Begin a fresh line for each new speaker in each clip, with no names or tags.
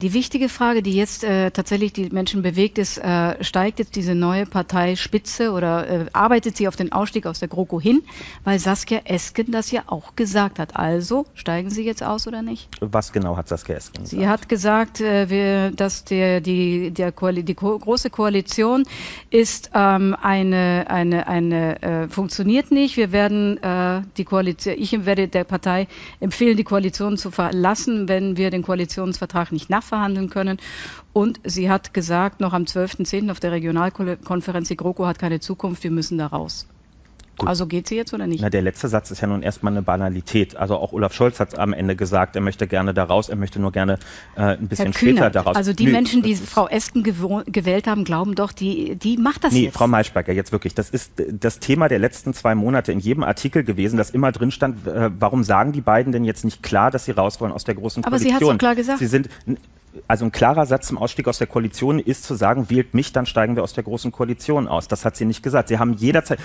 Die wichtige Frage, die jetzt äh, tatsächlich die Menschen bewegt, ist, äh, steigt jetzt diese neue Partei Spitze oder äh, arbeitet sie auf den Ausstieg aus der GroKo hin, weil Saskia Esken das ja auch gesagt hat. Also steigen Sie jetzt aus oder nicht?
Was genau hat Saskia Esken
gesagt? Sie hat gesagt, äh, wir, dass der, die, der Koali die Ko große Koalition ist ähm, eine, eine, eine äh, funktioniert nicht. Wir werden äh, die Koalition, ich werde der Partei empfehlen, die Koalition zu verlassen, wenn wir den Koalitionsvertrag nicht nach verhandeln können. Und sie hat gesagt, noch am 12.10. auf der Regionalkonferenz, die GroKo hat keine Zukunft, wir müssen da raus. Gut. Also geht sie jetzt oder nicht?
Na, der letzte Satz ist ja nun erstmal eine Banalität. Also auch Olaf Scholz hat am Ende gesagt, er möchte gerne da raus, er möchte nur gerne äh, ein bisschen später da raus.
Also die Nö, Menschen, die Frau Esken gewählt haben, glauben doch, die, die macht das
nee,
jetzt.
Frau Maischberger, jetzt wirklich. Das ist das Thema der letzten zwei Monate in jedem Artikel gewesen, dass immer drin stand, äh, warum sagen die beiden denn jetzt nicht klar, dass sie raus wollen aus der großen Koalition?
Aber sie hat es klar gesagt.
Sie sind also ein klarer Satz zum Ausstieg aus der Koalition ist zu sagen, wählt mich, dann steigen wir aus der großen Koalition aus. Das hat sie nicht gesagt. Sie haben jederzeit,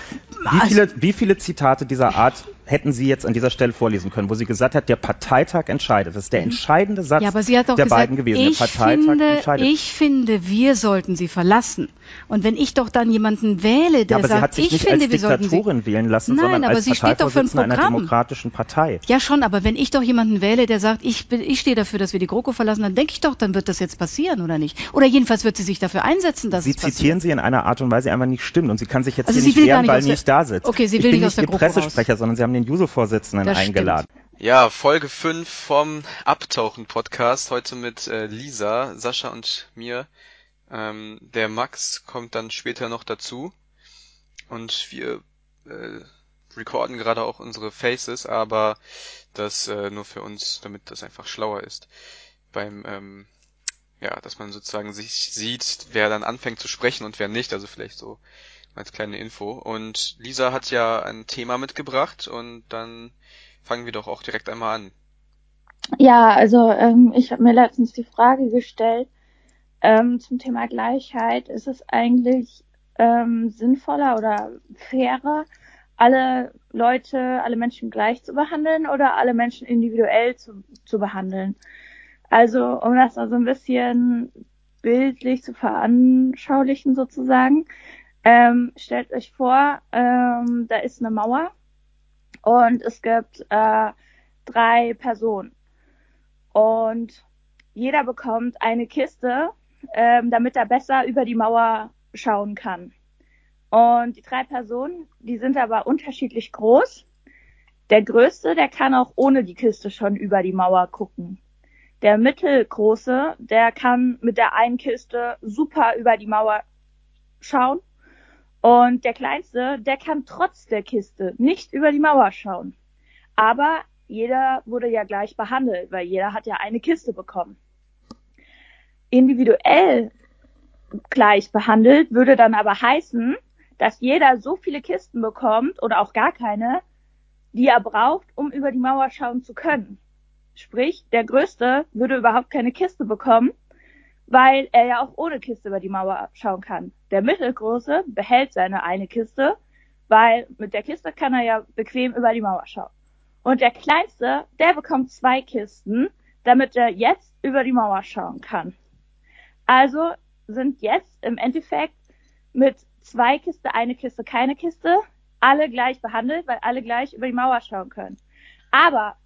wie viele, wie viele Zitate dieser Art hätten Sie jetzt an dieser Stelle vorlesen können, wo sie gesagt hat, der Parteitag entscheidet. Das ist der mhm. entscheidende Satz
ja, aber sie hat
der
gesagt,
beiden gewesen.
Ich der Parteitag finde, entscheidet. Ich finde, wir sollten sie verlassen. Und wenn ich doch dann jemanden wähle, der
ja, aber
sagt,
sie hat sich
ich
nicht
finde,
als Diktatorin wählen lassen,
Nein,
sondern
aber
als
sie steht doch für ein Programm.
einer demokratischen Partei.
Ja, schon, aber wenn ich doch jemanden wähle, der sagt, ich, ich stehe dafür, dass wir die GroKo verlassen, dann denke ich doch, dann wird das jetzt passieren, oder nicht? Oder jedenfalls wird sie sich dafür einsetzen, dass
sie
es
passiert. Sie zitieren sie in einer Art und Weise einfach nicht stimmt und sie kann sich jetzt
also
hier
nicht wehren,
nicht weil sie nicht da sitzt.
Okay, sie
ich
will
bin
nicht der
Ihr Pressesprecher, sondern sie haben den Juso-Vorsitzenden eingeladen.
Stimmt. Ja, Folge 5 vom Abtauchen-Podcast. Heute mit äh, Lisa, Sascha und mir. Ähm, der Max kommt dann später noch dazu. Und wir äh, recorden gerade auch unsere Faces, aber das äh, nur für uns, damit das einfach schlauer ist. Beim, ähm, ja, dass man sozusagen sich sieht, wer dann anfängt zu sprechen und wer nicht. Also vielleicht so als kleine Info. Und Lisa hat ja ein Thema mitgebracht und dann fangen wir doch auch direkt einmal an.
Ja, also ähm, ich habe mir letztens die Frage gestellt ähm, zum Thema Gleichheit. Ist es eigentlich ähm, sinnvoller oder fairer, alle Leute, alle Menschen gleich zu behandeln oder alle Menschen individuell zu, zu behandeln? Also um das also ein bisschen bildlich zu veranschaulichen sozusagen. Ähm, stellt euch vor, ähm, da ist eine Mauer und es gibt äh, drei Personen. Und jeder bekommt eine Kiste, ähm, damit er besser über die Mauer schauen kann. Und die drei Personen, die sind aber unterschiedlich groß. Der größte, der kann auch ohne die Kiste schon über die Mauer gucken. Der mittelgroße, der kann mit der einen Kiste super über die Mauer schauen. Und der Kleinste, der kann trotz der Kiste nicht über die Mauer schauen. Aber jeder wurde ja gleich behandelt, weil jeder hat ja eine Kiste bekommen. Individuell gleich behandelt würde dann aber heißen, dass jeder so viele Kisten bekommt oder auch gar keine, die er braucht, um über die Mauer schauen zu können. Sprich, der Größte würde überhaupt keine Kiste bekommen weil er ja auch ohne Kiste über die Mauer schauen kann. Der Mittelgroße behält seine eine Kiste, weil mit der Kiste kann er ja bequem über die Mauer schauen. Und der Kleinste, der bekommt zwei Kisten, damit er jetzt über die Mauer schauen kann. Also sind jetzt im Endeffekt mit zwei Kiste, eine Kiste, keine Kiste, alle gleich behandelt, weil alle gleich über die Mauer schauen können. Aber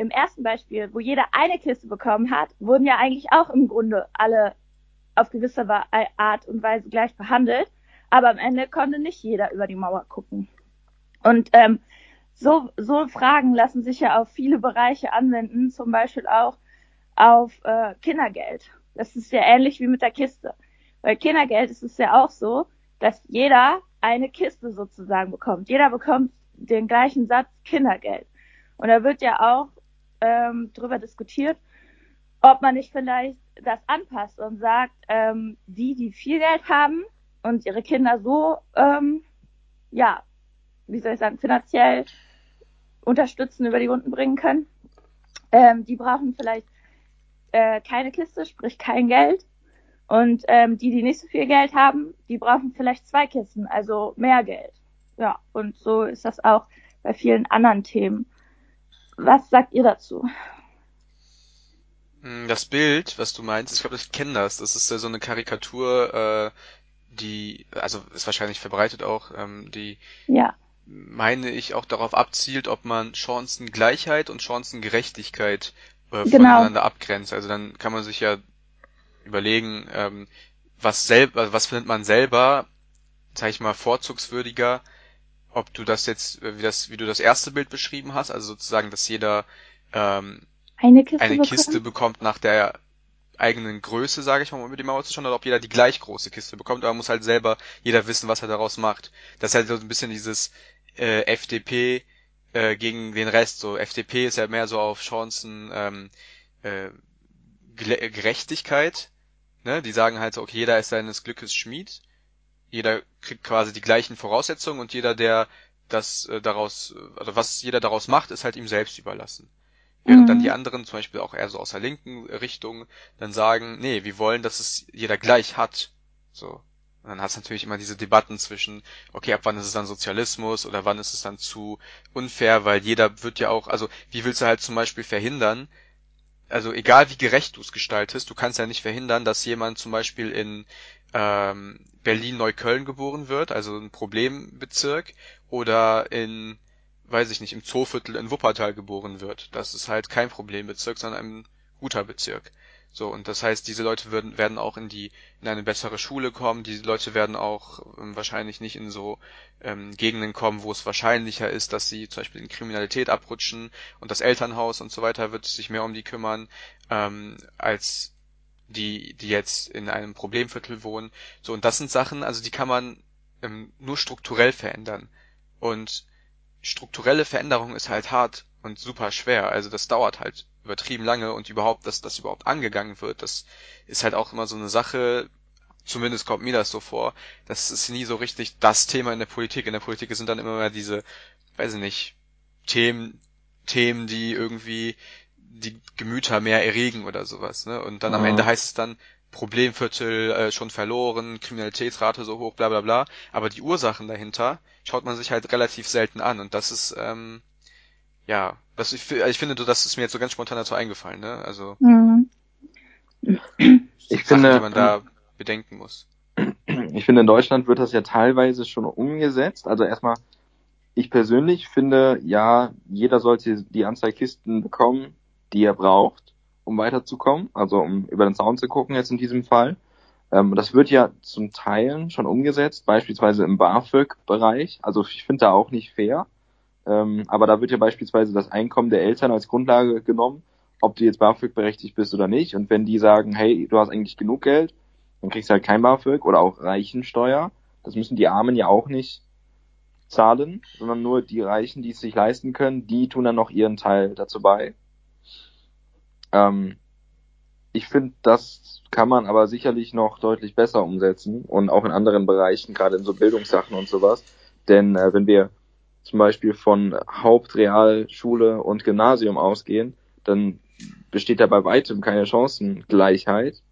im ersten Beispiel, wo jeder eine Kiste bekommen hat, wurden ja eigentlich auch im Grunde alle auf gewisse Art und Weise gleich behandelt. Aber am Ende konnte nicht jeder über die Mauer gucken. Und ähm, so, so Fragen lassen sich ja auf viele Bereiche anwenden, zum Beispiel auch auf äh, Kindergeld. Das ist ja ähnlich wie mit der Kiste. Bei Kindergeld ist es ja auch so, dass jeder eine Kiste sozusagen bekommt. Jeder bekommt den gleichen Satz Kindergeld. Und da wird ja auch ähm, darüber diskutiert, ob man nicht vielleicht das anpasst und sagt, ähm, die, die viel Geld haben und ihre Kinder so, ähm, ja, wie soll ich sagen, finanziell unterstützen, über die Runden bringen können, ähm, die brauchen vielleicht äh, keine Kiste, sprich kein Geld. Und ähm, die, die nicht so viel Geld haben, die brauchen vielleicht zwei Kisten, also mehr Geld. Ja, und so ist das auch bei vielen anderen Themen. Was sagt ihr dazu?
Mm, das Bild, was du meinst, ich glaube, ich kenne das. Das ist ja so eine Karikatur, äh, die, also ist wahrscheinlich verbreitet auch, ähm, die
Ja.
meine ich auch darauf abzielt, ob man Chancengleichheit und Chancengerechtigkeit äh,
Genau.
voneinander abgrenzt. Also dann kann man sich ja überlegen, ähm, was selber, was findet man selber, sag ich mal, vorzugswürdiger, ob du das jetzt, äh, wie das, wie du das erste Bild beschrieben hast, also sozusagen, dass jeder ähm,
Eine Kiste
eine? Kiste bekommt nach der eigenen Größe, sage ich mal, um über die Mauer zu schauen, oder ob jeder die gleich große Kiste bekommt, aber muss halt selber jeder wissen, was er daraus macht. Das ist halt so ein bisschen dieses äh, FDP äh, gegen den Rest. So FDP ist ja mehr so auf Chancen ähm, äh, Gerechtigkeit. Ne? Die sagen halt so, okay, jeder ist seines Glückes Schmied. Jeder kriegt quasi die gleichen Voraussetzungen und jeder, der das äh, daraus, also was jeder daraus macht, ist halt ihm selbst überlassen. Während
Mhm.
dann die anderen, zum Beispiel auch eher so aus der linken Richtung, dann sagen, nee, wir wollen, dass es jeder gleich hat. So. Und dann hast du natürlich immer diese Debatten zwischen, okay, ab wann ist es dann Sozialismus oder wann ist es dann zu unfair, weil jeder wird ja auch, also wie willst du halt zum Beispiel verhindern, also egal wie gerecht du es gestaltest, du kannst ja nicht verhindern, dass jemand zum Beispiel in ähm, Berlin-Neukölln geboren wird, also ein Problembezirk, oder in, weiß ich nicht, im Zooviertel in Wuppertal geboren wird. Das ist halt kein Problembezirk, sondern ein guter Bezirk. So, und das heißt, diese Leute würden, werden auch in die, in eine bessere Schule kommen, diese Leute werden auch ähm, wahrscheinlich nicht in so ähm, Gegenden kommen, wo es wahrscheinlicher ist, dass sie zum Beispiel in Kriminalität abrutschen und das Elternhaus und so weiter wird sich mehr um die kümmern, ähm, als die, die jetzt in einem Problemviertel wohnen. So, und das sind Sachen, also die kann man ähm, nur strukturell verändern. Und strukturelle Veränderung ist halt hart und super schwer. Also das dauert halt übertrieben lange und überhaupt, dass das überhaupt angegangen wird, das ist halt auch immer so eine Sache, zumindest kommt mir das so vor, das ist nie so richtig das Thema in der Politik. In der Politik sind dann immer mehr diese, weiß ich nicht, Themen, Themen, die irgendwie die Gemüter mehr erregen oder sowas, ne? Und dann am
Mhm.
Ende heißt es dann, Problemviertel äh, schon verloren, Kriminalitätsrate so hoch, bla bla bla. Aber die Ursachen dahinter schaut man sich halt relativ selten an. Und das ist, ähm, ja, das, ich, ich finde, das ist mir jetzt so ganz spontan dazu eingefallen, ne? Also
Mhm.
Ich
Sachen,
finde,
die man da bedenken muss.
ich finde, in Deutschland wird das ja teilweise schon umgesetzt. Also erstmal, ich persönlich finde, ja, jeder sollte die Anzahl Kisten bekommen, die er braucht, um weiterzukommen. Also um über den Zaun zu gucken jetzt in diesem Fall. Ähm, das wird ja zum Teilen schon umgesetzt, beispielsweise im BAföG-Bereich. Also ich finde da auch nicht fair. Ähm, aber da wird ja beispielsweise das Einkommen der Eltern als Grundlage genommen, ob du jetzt BAföG berechtigt bist oder nicht. Und wenn die sagen, hey, du hast eigentlich genug Geld, dann kriegst du halt kein BAföG oder auch Reichensteuer. Das müssen die Armen ja auch nicht zahlen, sondern nur die Reichen, die es sich leisten können, die tun dann noch ihren Teil dazu bei. Ähm, ich finde, das kann man aber sicherlich noch deutlich besser umsetzen und auch in anderen Bereichen, gerade in so Bildungssachen und sowas. Denn äh, wenn wir zum Beispiel von Hauptrealschule und Gymnasium ausgehen, dann besteht da bei weitem keine Chancengleichheit.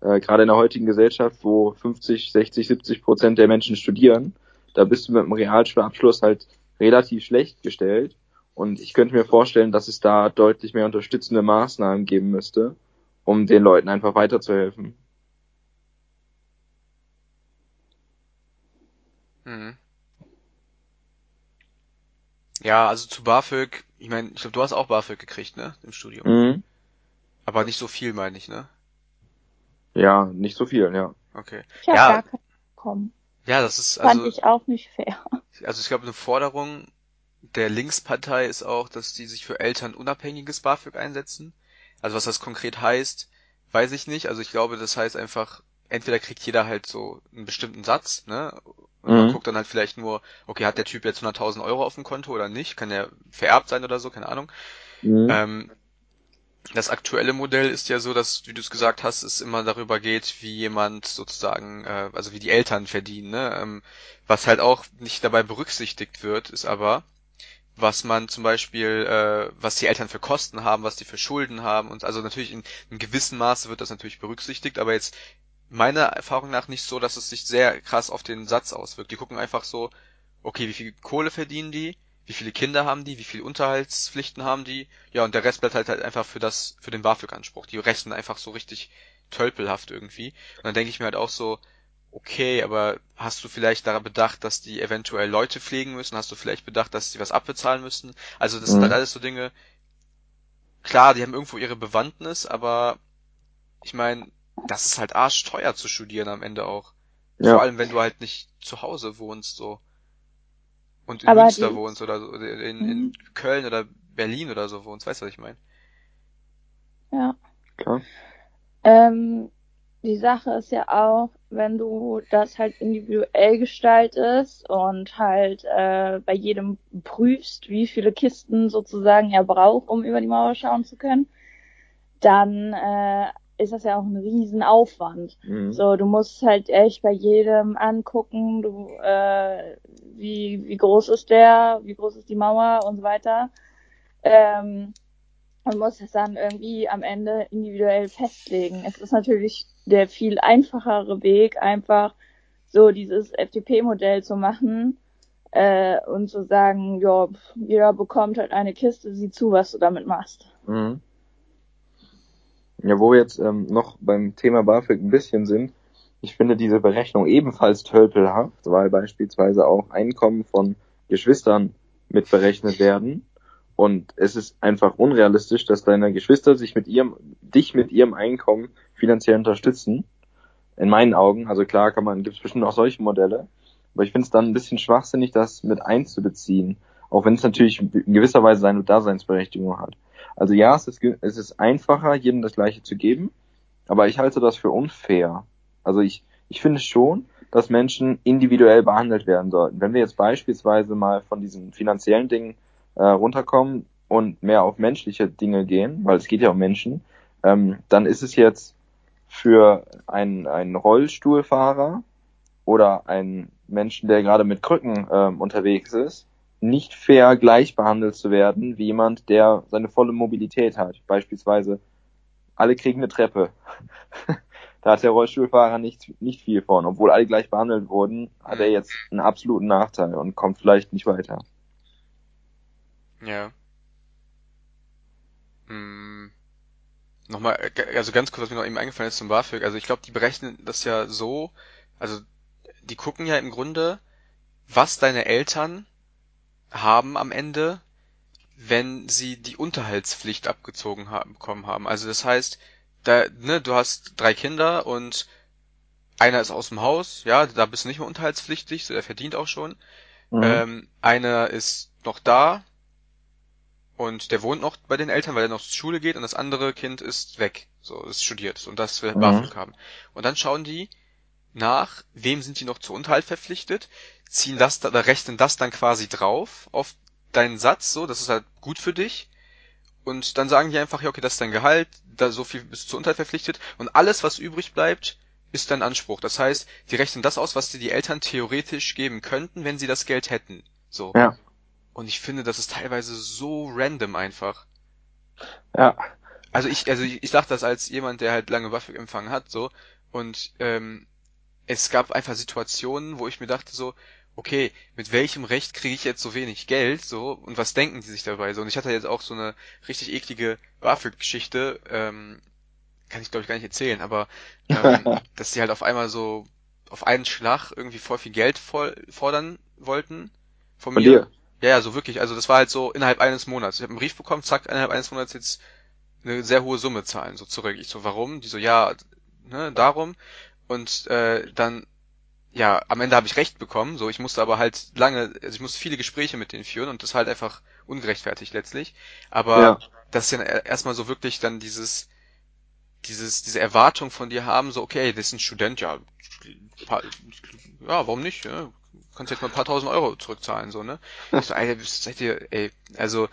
Äh, gerade in der heutigen Gesellschaft, wo 50, 60, 70 Prozent der Menschen studieren, da bist du mit einem Realschulabschluss halt relativ schlecht gestellt. Und ich könnte mir vorstellen, dass es da deutlich mehr unterstützende Maßnahmen geben müsste, um den Leuten einfach weiterzuhelfen.
Mhm. Ja, also zu BAföG, ich meine, ich glaube, du hast auch BAföG gekriegt, ne? Im Studium.
Mhm.
Aber nicht so viel, meine ich, ne?
Ja, nicht so viel, ja.
Okay.
Ich habe
Ja.
gar keinen bekommen.
Ja, das ist
Fand
also,
ich auch nicht fair.
also ich glaube, eine Forderung der Linkspartei ist auch, dass die sich für Eltern unabhängiges BAföG einsetzen. Also was das konkret heißt, weiß ich nicht. Also ich glaube, das heißt einfach, entweder kriegt jeder halt so einen bestimmten Satz, ne? Und man
Mhm.
guckt dann halt vielleicht nur, okay, hat der Typ jetzt 100.000 Euro auf dem Konto oder nicht? Kann der vererbt sein oder so? Keine Ahnung.
Mhm.
Ähm, das aktuelle Modell ist ja so, dass, wie du es gesagt hast, es immer darüber geht, wie jemand sozusagen, äh, also wie die Eltern verdienen. Ne? Ähm, was halt auch nicht dabei berücksichtigt wird, ist aber, was man zum Beispiel, äh, was die Eltern für Kosten haben, was die für Schulden haben und also natürlich in, in gewissem Maße wird das natürlich berücksichtigt, aber jetzt meiner Erfahrung nach nicht so, dass es sich sehr krass auf den Satz auswirkt. Die gucken einfach so, okay, wie viel Kohle verdienen die, wie viele Kinder haben die, wie viele Unterhaltspflichten haben die, ja, und der Rest bleibt halt, halt einfach für das, für den BAföG-Anspruch. Die rechnen einfach so richtig tölpelhaft irgendwie. Und dann denke ich mir halt auch so, okay, aber hast du vielleicht daran bedacht, dass die eventuell Leute pflegen müssen? Hast du vielleicht bedacht, dass sie was abbezahlen müssen? Also das mhm. sind halt alles so Dinge, klar, die haben irgendwo ihre Bewandtnis, aber ich meine, das ist halt arschteuer zu studieren am Ende auch. Ja. Vor allem, wenn du halt nicht zu Hause wohnst, so. Und in Aber Münster die... wohnst oder so, in, in mhm. Köln oder Berlin oder so wohnst, weißt du, was ich meine?
Ja. Klar. Ähm, die Sache ist ja auch, wenn du das halt individuell gestaltest und halt äh, bei jedem prüfst, wie viele Kisten sozusagen er braucht, um über die Mauer schauen zu können, dann äh, ist das ja auch ein Riesenaufwand. Mhm. So, du musst halt echt bei jedem angucken, du, äh, wie, wie groß ist der, wie groß ist die Mauer und so weiter. Ähm, und musst es dann irgendwie am Ende individuell festlegen. Es ist natürlich der viel einfachere Weg, einfach so dieses FDP-Modell zu machen äh, und zu sagen, ja, jeder bekommt halt eine Kiste, sieh zu, was du damit machst. Mhm.
Ja, wo wir jetzt ähm, noch beim Thema BAföG ein bisschen sind, ich finde diese Berechnung ebenfalls tölpelhaft, weil beispielsweise auch Einkommen von Geschwistern mitberechnet werden. Und es ist einfach unrealistisch, dass deine Geschwister sich mit ihrem, dich mit ihrem Einkommen finanziell unterstützen. In meinen Augen, also klar kann man, gibt es bestimmt auch solche Modelle. Aber ich finde es dann ein bisschen schwachsinnig, das mit einzubeziehen. Auch wenn es natürlich in gewisser Weise seine Daseinsberechtigung hat. Also ja, es ist, es ist einfacher, jedem das Gleiche zu geben, aber ich halte das für unfair. Also ich, ich finde schon, dass Menschen individuell behandelt werden sollten. Wenn wir jetzt beispielsweise mal von diesen finanziellen Dingen äh, runterkommen und mehr auf menschliche Dinge gehen, weil es geht ja um Menschen, ähm, dann ist es jetzt für einen, einen Rollstuhlfahrer oder einen Menschen, der gerade mit Krücken ähm, unterwegs ist, nicht fair gleich behandelt zu werden wie jemand, der seine volle Mobilität hat. Beispielsweise alle kriegen eine Treppe. da hat der Rollstuhlfahrer nicht, nicht viel von. Obwohl alle gleich behandelt wurden, hat er jetzt einen absoluten Nachteil und kommt vielleicht nicht weiter.
Ja. Hm. Nochmal, also ganz kurz, was mir noch eben eingefallen ist zum BAföG. Also ich glaube, die berechnen das ja so, also die gucken ja im Grunde, was deine Eltern haben am Ende, wenn sie die Unterhaltspflicht abgezogen haben, bekommen haben. Also das heißt, da, ne, du hast drei Kinder und einer ist aus dem Haus, ja, da bist du nicht mehr unterhaltspflichtig, so der verdient auch schon. Mhm. Ähm, einer ist noch da und der wohnt noch bei den Eltern, weil er noch zur Schule geht und das andere Kind ist weg, so ist studiert und das will mhm. BAföG haben. Und dann schauen die nach, wem sind die noch zu Unterhalt verpflichtet, ziehen das, da rechnen das dann quasi drauf auf deinen Satz, so, das ist halt gut für dich. Und dann sagen die einfach, ja, okay, das ist dein Gehalt, da so viel bist du zu Unterhalt verpflichtet und alles, was übrig bleibt, ist dein Anspruch. Das heißt, die rechnen das aus, was dir die Eltern theoretisch geben könnten, wenn sie das Geld hätten. So. Ja. Und ich finde, das ist teilweise so random einfach. Ja. Also ich, also ich, ich sag das als jemand, der halt lange Waffe empfangen hat, so. Und ähm, es gab einfach Situationen, wo ich mir dachte so, okay, mit welchem Recht kriege ich jetzt so wenig Geld, so, und was denken die sich dabei so? Und ich hatte jetzt auch so eine richtig eklige BAföG-Geschichte, ähm, kann ich glaube ich gar nicht erzählen, aber ähm, dass die halt auf einmal so auf einen Schlag irgendwie voll viel Geld voll, fordern wollten von, von mir. Dir? Ja, ja, so wirklich. Also das war halt so innerhalb eines Monats. Ich habe einen Brief bekommen, zack, innerhalb eines Monats jetzt eine sehr hohe Summe zahlen, so zurück. Ich so, warum? Die so, ja, ne, darum. Und äh, dann ja, am Ende habe ich recht bekommen, so ich musste aber halt lange, also ich musste viele Gespräche mit denen führen und das halt einfach ungerechtfertigt letztlich. Aber ja. das ist ja erstmal so wirklich dann dieses, dieses, diese Erwartung von dir haben, so, okay, das ist ein Student, ja, ja, warum nicht, ja? Kannst jetzt mal ein paar tausend Euro zurückzahlen, so, ne? Ich so, Alter, seid ihr, ey, also,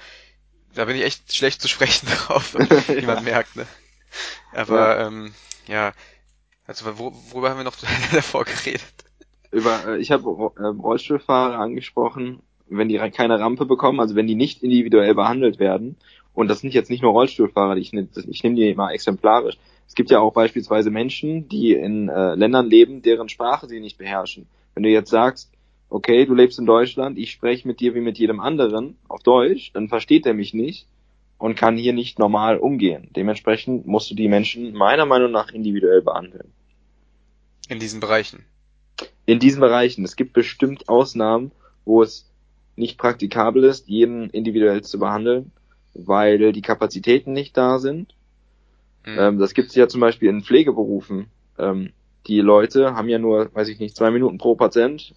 da bin ich echt schlecht zu sprechen drauf, wie man merkt, ne? Aber, ja. ähm, ja, also worüber haben wir noch davor geredet?
über, äh, ich habe äh, Rollstuhlfahrer angesprochen, wenn die keine Rampe bekommen, also wenn die nicht individuell behandelt werden, und das sind jetzt nicht nur Rollstuhlfahrer, ich, ich nehme die mal exemplarisch. Es gibt ja auch beispielsweise Menschen, die in äh, Ländern leben, deren Sprache sie nicht beherrschen. Wenn du jetzt sagst, okay, du lebst in Deutschland, ich spreche mit dir wie mit jedem anderen auf Deutsch, dann versteht er mich nicht und kann hier nicht normal umgehen. Dementsprechend musst du die Menschen meiner Meinung nach individuell behandeln.
In diesen Bereichen.
In diesen Bereichen. Es gibt bestimmt Ausnahmen, wo es nicht praktikabel ist, jeden individuell zu behandeln, weil die Kapazitäten nicht da sind. Mhm. Ähm, das gibt es ja zum Beispiel in Pflegeberufen. Ähm, die Leute haben ja nur, weiß ich nicht, zwei Minuten pro Patient,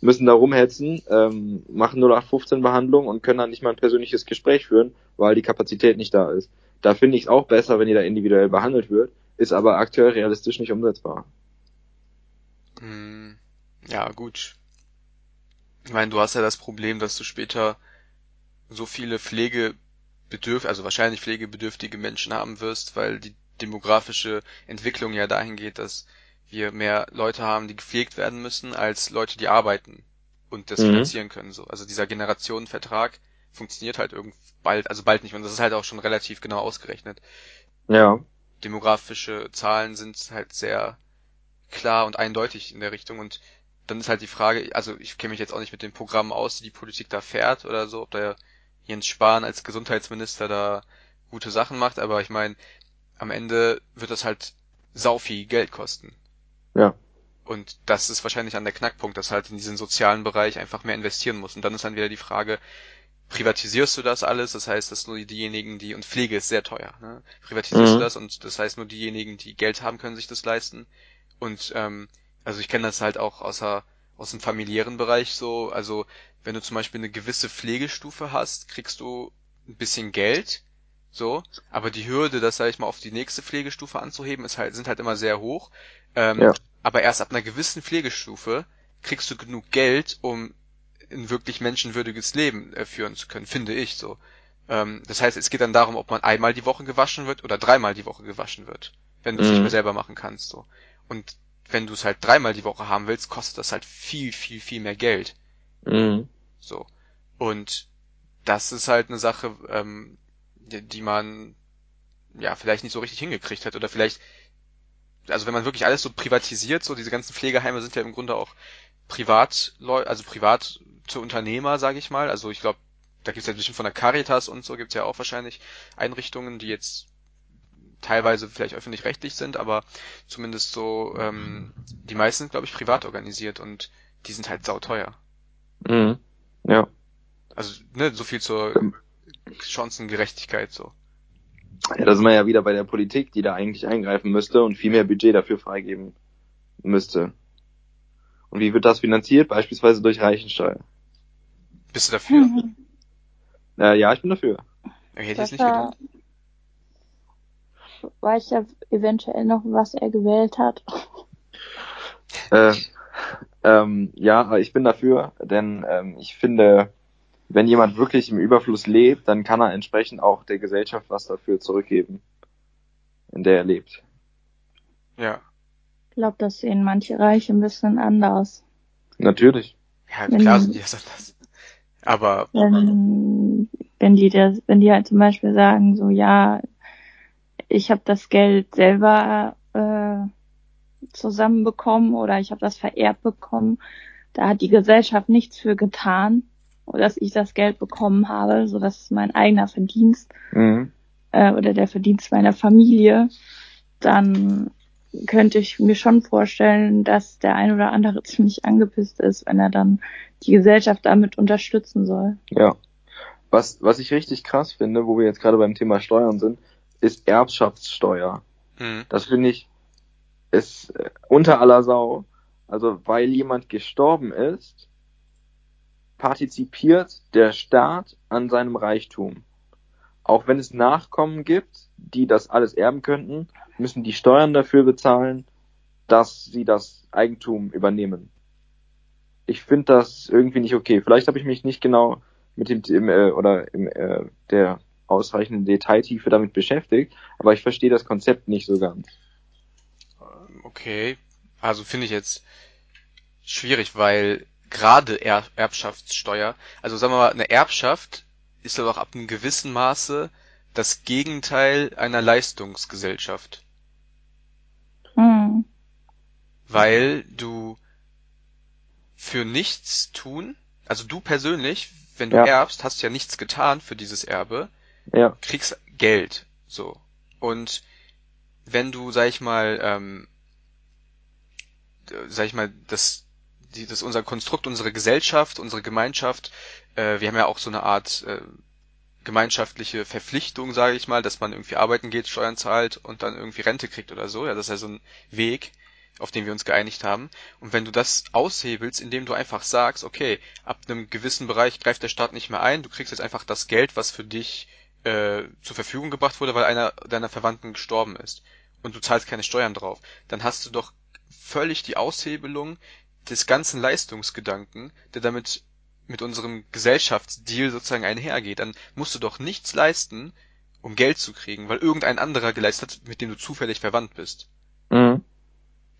müssen da rumhetzen, ähm, machen 0815 Behandlung und können dann nicht mal ein persönliches Gespräch führen, weil die Kapazität nicht da ist. Da finde ich es auch besser, wenn jeder individuell behandelt wird, ist aber aktuell realistisch nicht umsetzbar.
Hm, ja, gut. Ich meine, du hast ja das Problem, dass du später so viele Pflegebedürf, also wahrscheinlich pflegebedürftige Menschen haben wirst, weil die demografische Entwicklung ja dahin geht, dass wir mehr Leute haben, die gepflegt werden müssen, als Leute, die arbeiten und das mhm. finanzieren können. So. Also dieser Generationenvertrag funktioniert halt irgend bald, also bald nicht. Und das ist halt auch schon relativ genau ausgerechnet.
Ja.
Demografische Zahlen sind halt sehr klar und eindeutig in der Richtung. Und dann ist halt die Frage, also ich kenne mich jetzt auch nicht mit den Programmen aus, die die Politik da fährt oder so, ob da Jens Spahn als Gesundheitsminister da gute Sachen macht, aber ich meine, am Ende wird das halt sau viel Geld kosten.
Ja.
Und das ist wahrscheinlich an der Knackpunkt, dass halt in diesen sozialen Bereich einfach mehr investieren muss. Und dann ist dann wieder die Frage, privatisierst du das alles? Das heißt, dass nur diejenigen, die, und Pflege ist sehr teuer, ne? Privatisierst mhm. du das und das heißt nur diejenigen, die Geld haben, können sich das leisten. Und ähm, also ich kenne das halt auch außer aus dem familiären Bereich so. Also wenn du zum Beispiel eine gewisse Pflegestufe hast, kriegst du ein bisschen Geld, so, aber die Hürde, das sag ich mal auf die nächste Pflegestufe anzuheben, ist halt, sind halt immer sehr hoch. Ähm, ja. Aber erst ab einer gewissen Pflegestufe kriegst du genug Geld, um ein wirklich menschenwürdiges Leben äh, führen zu können, finde ich so. Ähm, das heißt, es geht dann darum, ob man einmal die Woche gewaschen wird oder dreimal die Woche gewaschen wird, wenn du es mhm. nicht mehr selber machen kannst. So. Und wenn du es halt dreimal die Woche haben willst, kostet das halt viel, viel, viel mehr Geld.
Mhm.
So. Und das ist halt eine Sache, ähm, die, die man ja vielleicht nicht so richtig hingekriegt hat oder vielleicht also wenn man wirklich alles so privatisiert, so diese ganzen Pflegeheime sind ja im Grunde auch privat, also privat zu Unternehmer, sage ich mal. Also ich glaube, da gibt's ja bestimmt von der Caritas und so gibt's ja auch wahrscheinlich Einrichtungen, die jetzt teilweise vielleicht öffentlich-rechtlich sind, aber zumindest so, ähm, die meisten sind, glaube ich, privat organisiert und die sind halt sauteuer.
Mhm. Ja.
Also, ne, so viel zur Chancengerechtigkeit so.
Ja, da sind wir ja wieder bei der Politik, die da eigentlich eingreifen müsste und viel mehr Budget dafür freigeben müsste. Und wie wird das finanziert? Beispielsweise durch Reichensteuer.
Bist du dafür? Mhm.
Äh, ja, ich bin dafür.
Okay, hätte ich nicht gedacht.
Weiß ja eventuell noch, was er gewählt hat.
Äh, ähm, ja, ich bin dafür, denn ähm, ich finde, wenn jemand wirklich im Überfluss lebt, dann kann er entsprechend auch der Gesellschaft was dafür zurückgeben, in der er lebt.
Ja.
Ich glaube, das sehen manche Reiche ein bisschen anders.
Natürlich.
Ja, wenn, klar sind die das anders. Aber.
Wenn, wenn die das, wenn die halt zum Beispiel sagen, so ja, ich habe das Geld selber äh, zusammenbekommen oder ich habe das vererbt bekommen, da hat die Gesellschaft nichts für getan dass ich das Geld bekommen habe, so dass es mein eigener Verdienst mhm. äh, oder der Verdienst meiner Familie, dann könnte ich mir schon vorstellen, dass der ein oder andere ziemlich angepisst ist, wenn er dann die Gesellschaft damit unterstützen soll.
Ja. Was, was ich richtig krass finde, wo wir jetzt gerade beim Thema Steuern sind, ist Erbschaftssteuer. Mhm. Das finde ich, ist äh, unter aller Sau. Also, weil jemand gestorben ist, partizipiert der Staat an seinem Reichtum. Auch wenn es Nachkommen gibt, die das alles erben könnten, müssen die Steuern dafür bezahlen, dass sie das Eigentum übernehmen. Ich finde das irgendwie nicht okay. Vielleicht habe ich mich nicht genau mit dem im, äh, oder im, äh, der ausreichenden Detailtiefe damit beschäftigt, aber ich verstehe das Konzept nicht so ganz.
Okay, also finde ich jetzt schwierig, weil gerade er Erbschaftssteuer. Also sagen wir mal, eine Erbschaft ist aber auch ab einem gewissen Maße das Gegenteil einer Leistungsgesellschaft.
Hm.
Weil du für nichts tun. Also du persönlich, wenn du
Ja.
erbst, hast ja nichts getan für dieses Erbe,
Ja.
kriegst Geld. So. Und wenn du, sag ich mal, ähm, äh, sag ich mal, das, die, das unser Konstrukt, unsere Gesellschaft, unsere Gemeinschaft, äh, wir haben ja auch so eine Art äh, gemeinschaftliche Verpflichtung, sage ich mal, dass man irgendwie arbeiten geht, Steuern zahlt und dann irgendwie Rente kriegt oder so. Ja, das ist ja so ein Weg, auf den wir uns geeinigt haben. Und wenn du das aushebelst, indem du einfach sagst, okay, ab einem gewissen Bereich greift der Staat nicht mehr ein, du kriegst jetzt einfach das Geld, was für dich äh, zur Verfügung gebracht wurde, weil einer deiner Verwandten gestorben ist und du zahlst keine Steuern drauf, dann hast du doch völlig die Aushebelung des ganzen Leistungsgedanken, der damit mit unserem Gesellschaftsdeal sozusagen einhergeht. Dann musst du doch nichts leisten, um Geld zu kriegen, weil irgendein anderer geleistet hat, mit dem du zufällig verwandt bist.
Mhm.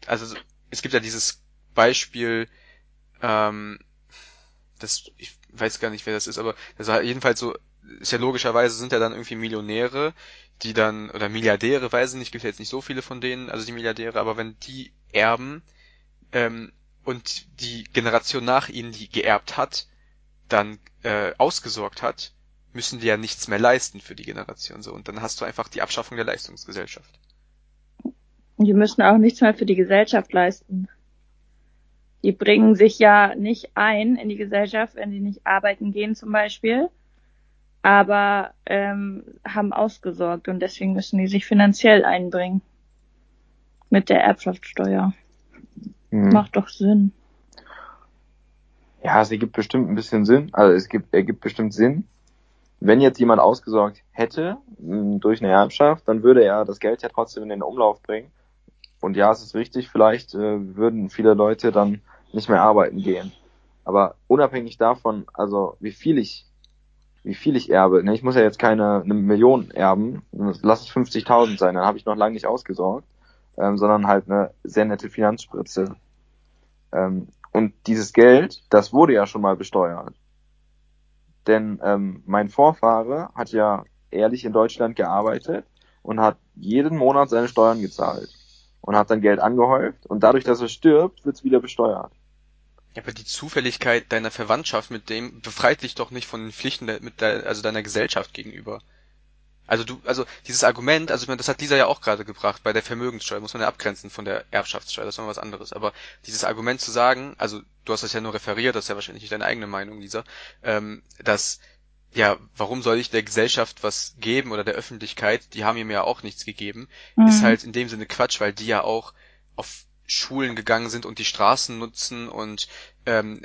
Also es gibt ja dieses Beispiel, ähm, das ich weiß gar nicht, wer das ist, aber das war jedenfalls so, ist ja logischerweise sind ja dann irgendwie Millionäre, die dann, oder Milliardäre, weiß ich nicht, gibt ja jetzt nicht so viele von denen, also die Milliardäre, aber wenn die erben, ähm, und die Generation nach ihnen, die geerbt hat, dann äh, ausgesorgt hat, müssen die ja nichts mehr leisten für die Generation so. Und dann hast du einfach die Abschaffung der Leistungsgesellschaft.
Die müssen auch nichts mehr für die Gesellschaft leisten. Die bringen sich ja nicht ein in die Gesellschaft, wenn die nicht arbeiten gehen zum Beispiel, aber ähm, haben ausgesorgt und deswegen müssen die sich finanziell einbringen. Mit der Erbschaftssteuer.
Mhm.
Macht doch Sinn.
Ja, es ergibt bestimmt ein bisschen Sinn. Also es gibt, ergibt bestimmt Sinn. Wenn jetzt jemand ausgesorgt hätte mh, durch eine Erbschaft, dann würde er das Geld ja trotzdem in den Umlauf bringen. Und ja, es ist richtig, vielleicht äh, würden viele Leute dann nicht mehr arbeiten gehen. Aber unabhängig davon, also wie viel ich, wie viel ich erbe, ne, ich muss ja jetzt keine eine Million erben, lass es 50.000 sein, dann habe ich noch lange nicht ausgesorgt, ähm, sondern halt eine sehr nette Finanzspritze. Ähm, und dieses Geld, das wurde ja schon mal besteuert. Denn ähm, mein Vorfahre hat ja ehrlich in Deutschland gearbeitet und hat jeden Monat seine Steuern gezahlt und hat dann Geld angehäuft und dadurch, dass er stirbt, wird's wieder besteuert.
Ja, aber die Zufälligkeit deiner Verwandtschaft mit dem befreit dich doch nicht von den Pflichten der, mit der, also deiner Gesellschaft gegenüber. Also du, also dieses Argument, also ich meine, das hat Lisa ja auch gerade gebracht, bei der Vermögenssteuer muss man ja abgrenzen von der Erbschaftssteuer, das ist noch was anderes. Aber dieses Argument zu sagen, also du hast das ja nur referiert, das ist ja wahrscheinlich nicht deine eigene Meinung, Lisa, ähm, dass ja, warum soll ich der Gesellschaft was geben oder der Öffentlichkeit, die haben ihm ja auch nichts gegeben, ist
Mhm.
halt in dem Sinne Quatsch, weil die ja auch auf Schulen gegangen sind und die Straßen nutzen und ähm,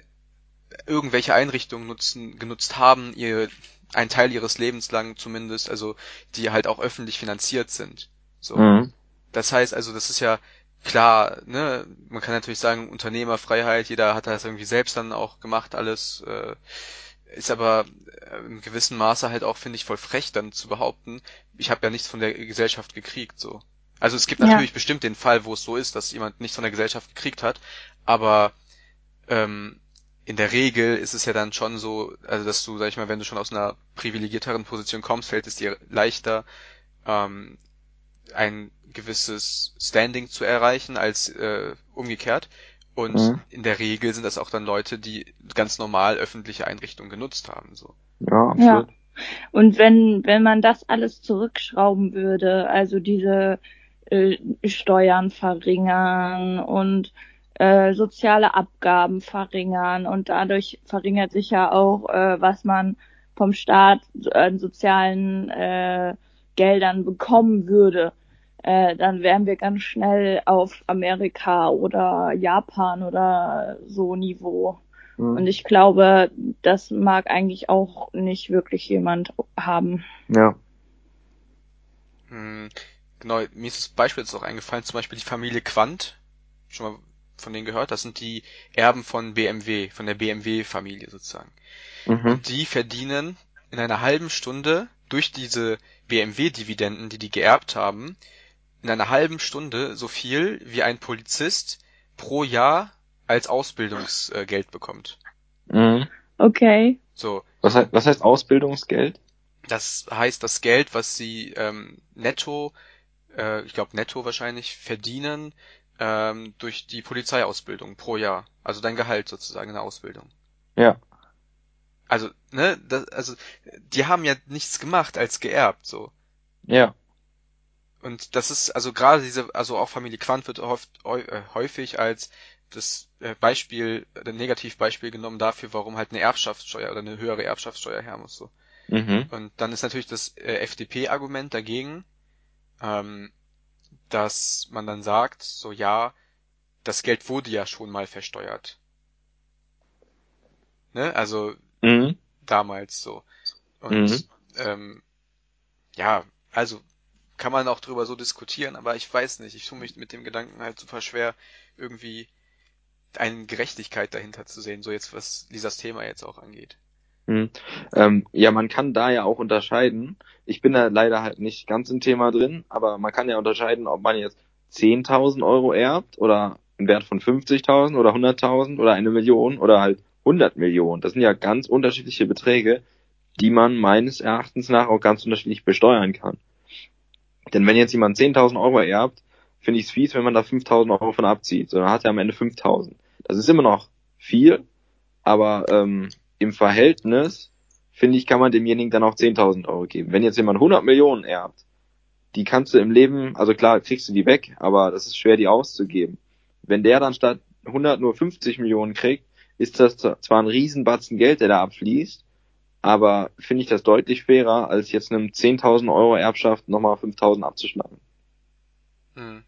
irgendwelche Einrichtungen nutzen, genutzt haben, ihr einen Teil ihres Lebens lang zumindest, also die halt auch öffentlich finanziert sind. So.
Mhm.
Das heißt also, das ist ja klar, ne, man kann natürlich sagen, Unternehmerfreiheit, jeder hat das irgendwie selbst dann auch gemacht, alles, äh, ist aber äh, im gewissen Maße halt auch, finde ich, voll frech dann zu behaupten, ich habe ja nichts von der Gesellschaft gekriegt, so. Also es gibt
Ja.
natürlich bestimmt den Fall, wo es so ist, dass jemand nichts von der Gesellschaft gekriegt hat, aber ähm, in der Regel ist es ja dann schon so, also dass du, sag ich mal, wenn du schon aus einer privilegierteren Position kommst, fällt es dir leichter, ähm, ein gewisses Standing zu erreichen als äh, umgekehrt. Und
Mhm.
in der Regel sind das auch dann Leute, die ganz normal öffentliche Einrichtungen genutzt haben. So.
Ja, absolut.
Und wenn, wenn man das alles zurückschrauben würde, also diese äh, Steuern verringern und äh, soziale Abgaben verringern und dadurch verringert sich ja auch, äh, was man vom Staat an sozialen äh, Geldern bekommen würde, äh, dann wären wir ganz schnell auf Amerika oder Japan oder so Niveau.
Mhm.
Und ich glaube, das mag eigentlich auch nicht wirklich jemand haben.
Ja.
Hm, genau, mir ist das Beispiel jetzt auch eingefallen, zum Beispiel die Familie Quandt. Schon mal von denen gehört? Das sind die Erben von BMW, von der BMW-Familie sozusagen.
Mhm.
Und die verdienen in einer halben Stunde durch diese BMW-Dividenden, die die geerbt haben, in einer halben Stunde so viel wie ein Polizist pro Jahr als Ausbildungsgeld bekommt.
Mhm.
Okay.
So,
Was, heißt, was heißt Ausbildungsgeld?
das heißt, das Geld, was sie ähm, netto, äh, ich glaube netto wahrscheinlich, verdienen ähm, durch die Polizeiausbildung pro Jahr. Also dein Gehalt sozusagen in der Ausbildung.
Ja.
Also, ne, das, also, die haben ja nichts gemacht als geerbt, so.
Ja.
Und das ist, also gerade diese, also auch Familie Quandt wird oft, äh, häufig als das äh, Beispiel, ein Negativbeispiel genommen dafür, warum halt eine Erbschaftssteuer oder eine höhere Erbschaftssteuer her muss, so.
Mhm.
Und dann ist natürlich das äh, FDP-Argument dagegen, ähm, dass man dann sagt, so ja, das Geld wurde ja schon mal versteuert. Ne? Also
Mhm.
damals so. Und
Mhm.
ähm, ja, also kann man auch drüber so diskutieren, aber ich weiß nicht, ich tue mich mit dem Gedanken halt super schwer, irgendwie eine Gerechtigkeit dahinter zu sehen, so jetzt was Lisas Thema jetzt auch angeht.
Mhm. Ähm, ja, man kann da ja auch unterscheiden. Ich bin da leider halt nicht ganz im Thema drin, aber man kann ja unterscheiden, ob man jetzt 10.000 Euro erbt oder einen Wert von 50.000 oder 100.000 oder eine Million oder halt 100 Millionen. Das sind ja ganz unterschiedliche Beträge, die man meines Erachtens nach auch ganz unterschiedlich besteuern kann. Denn wenn jetzt jemand 10.000 Euro erbt, finde ich es fies, wenn man da 5.000 Euro von abzieht. So, dann hat er am Ende 5.000. Das ist immer noch viel, aber ähm, im Verhältnis, finde ich, kann man demjenigen dann auch 10.000 Euro geben. Wenn jetzt jemand 100 Millionen erbt, die kannst du im Leben, also klar, kriegst du die weg, aber das ist schwer, die auszugeben. Wenn der dann statt 100 nur 50 Millionen kriegt, ist das zwar ein Riesenbatzen Geld, der da abfließt, aber finde ich das deutlich fairer, als jetzt einem 10.000 Euro Erbschaft nochmal 5.000 abzuschneiden.
Hm.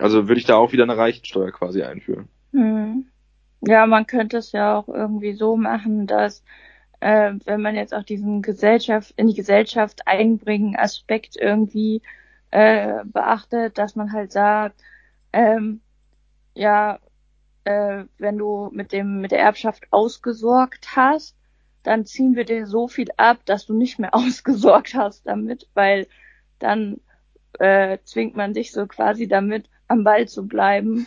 Also würde ich da auch wieder eine Reichensteuer quasi einführen.
Hm. Ja, man könnte es ja auch irgendwie so machen, dass äh, wenn man jetzt auch diesen Gesellschaft in die Gesellschaft einbringen Aspekt irgendwie äh, beachtet, dass man halt sagt, ähm, ja, äh, wenn du mit dem mit der Erbschaft ausgesorgt hast, dann ziehen wir dir so viel ab, dass du nicht mehr ausgesorgt hast damit, weil dann äh, zwingt man dich so quasi damit am Ball zu bleiben.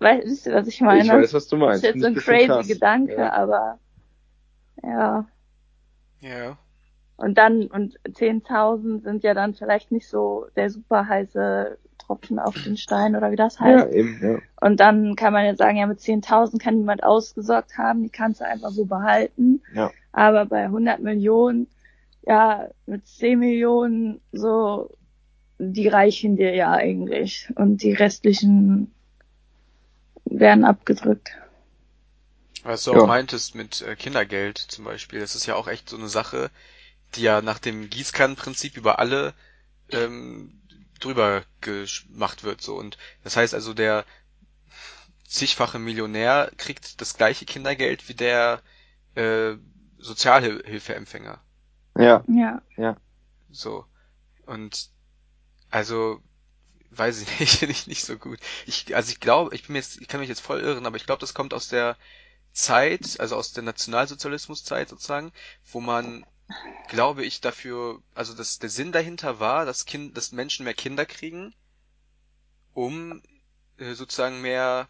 Weißt ihr, was ich meine?
Ich weiß, was du
das
meinst.
ist jetzt so ein crazy
bisschen
Gedanke,
krass. Ja.
aber ja.
Ja.
Und dann, und 10.000 sind ja dann vielleicht nicht so der super heiße Tropfen auf den Stein oder wie das
Ja,
heißt.
eben, ja.
Und dann kann man jetzt sagen, ja, mit 10.000 kann niemand ausgesorgt haben, die kannst du einfach so behalten.
Ja.
Aber bei 100 Millionen, ja, mit 10 Millionen, so, die reichen dir ja eigentlich. Und die restlichen werden abgedrückt.
Was du
Ja.
auch meintest mit äh, Kindergeld zum Beispiel, das ist ja auch echt so eine Sache, die ja nach dem Gießkannenprinzip über alle ähm, drüber gemacht wird so und das heißt also der zigfache Millionär kriegt das gleiche Kindergeld wie der äh, Sozialhilfeempfänger
Ja,
Ja.
so und also weiß ich nicht nicht, nicht so gut ich also ich glaube ich bin jetzt ich kann mich jetzt voll irren aber ich glaube das kommt aus der Zeit, also aus der Nationalsozialismuszeit sozusagen, wo man, glaube ich, dafür, also dass der Sinn dahinter war, dass Kind, dass Menschen mehr Kinder kriegen, um äh, sozusagen mehr,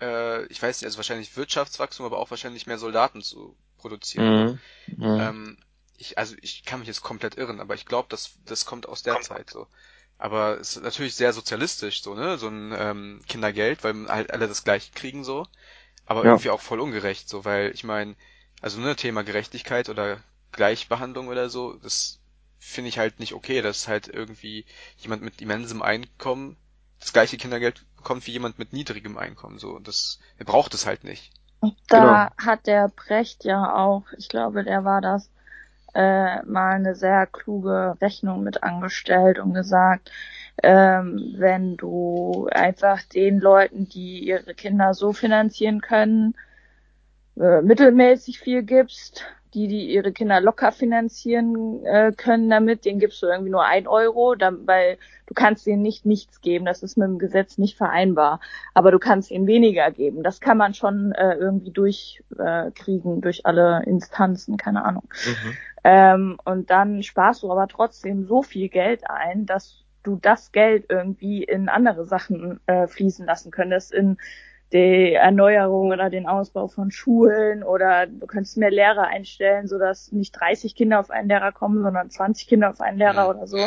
äh, ich weiß nicht, also wahrscheinlich Wirtschaftswachstum, aber auch wahrscheinlich mehr Soldaten zu produzieren.
Mhm. Mhm.
Ähm, ich, also ich kann mich jetzt komplett irren, aber ich glaube, das, das kommt aus der Zeit so. Aber es ist natürlich sehr sozialistisch, so, ne, so ein ähm, Kindergeld, weil halt alle das gleiche kriegen so aber
Ja.
irgendwie auch voll ungerecht, so, weil ich meine, also ne, Thema Gerechtigkeit oder Gleichbehandlung oder so, das finde ich halt nicht okay, dass halt irgendwie jemand mit immensem Einkommen das gleiche Kindergeld bekommt wie jemand mit niedrigem Einkommen, so, das, er braucht es halt nicht.
Und da
Genau.
hat der Brecht ja auch, ich glaube, der war das, äh, mal eine sehr kluge Rechnung mit angestellt und gesagt, ähm, wenn du einfach den Leuten, die ihre Kinder so finanzieren können, äh, mittelmäßig viel gibst, die, die ihre Kinder locker finanzieren äh, können damit, denen gibst du irgendwie nur ein Euro, dann, weil du kannst denen nicht nichts geben, das ist mit dem Gesetz nicht vereinbar aber du kannst ihnen weniger geben. Das kann man schon äh, irgendwie durchkriegen äh, durch alle Instanzen, keine Ahnung.
Mhm.
Ähm, und dann sparst du aber trotzdem so viel Geld ein, dass du das Geld irgendwie in andere Sachen äh, fließen lassen könntest, in die Erneuerung oder den Ausbau von Schulen oder du könntest mehr Lehrer einstellen, sodass nicht 30 Kinder auf einen Lehrer kommen, sondern 20 Kinder auf einen Lehrer oder so.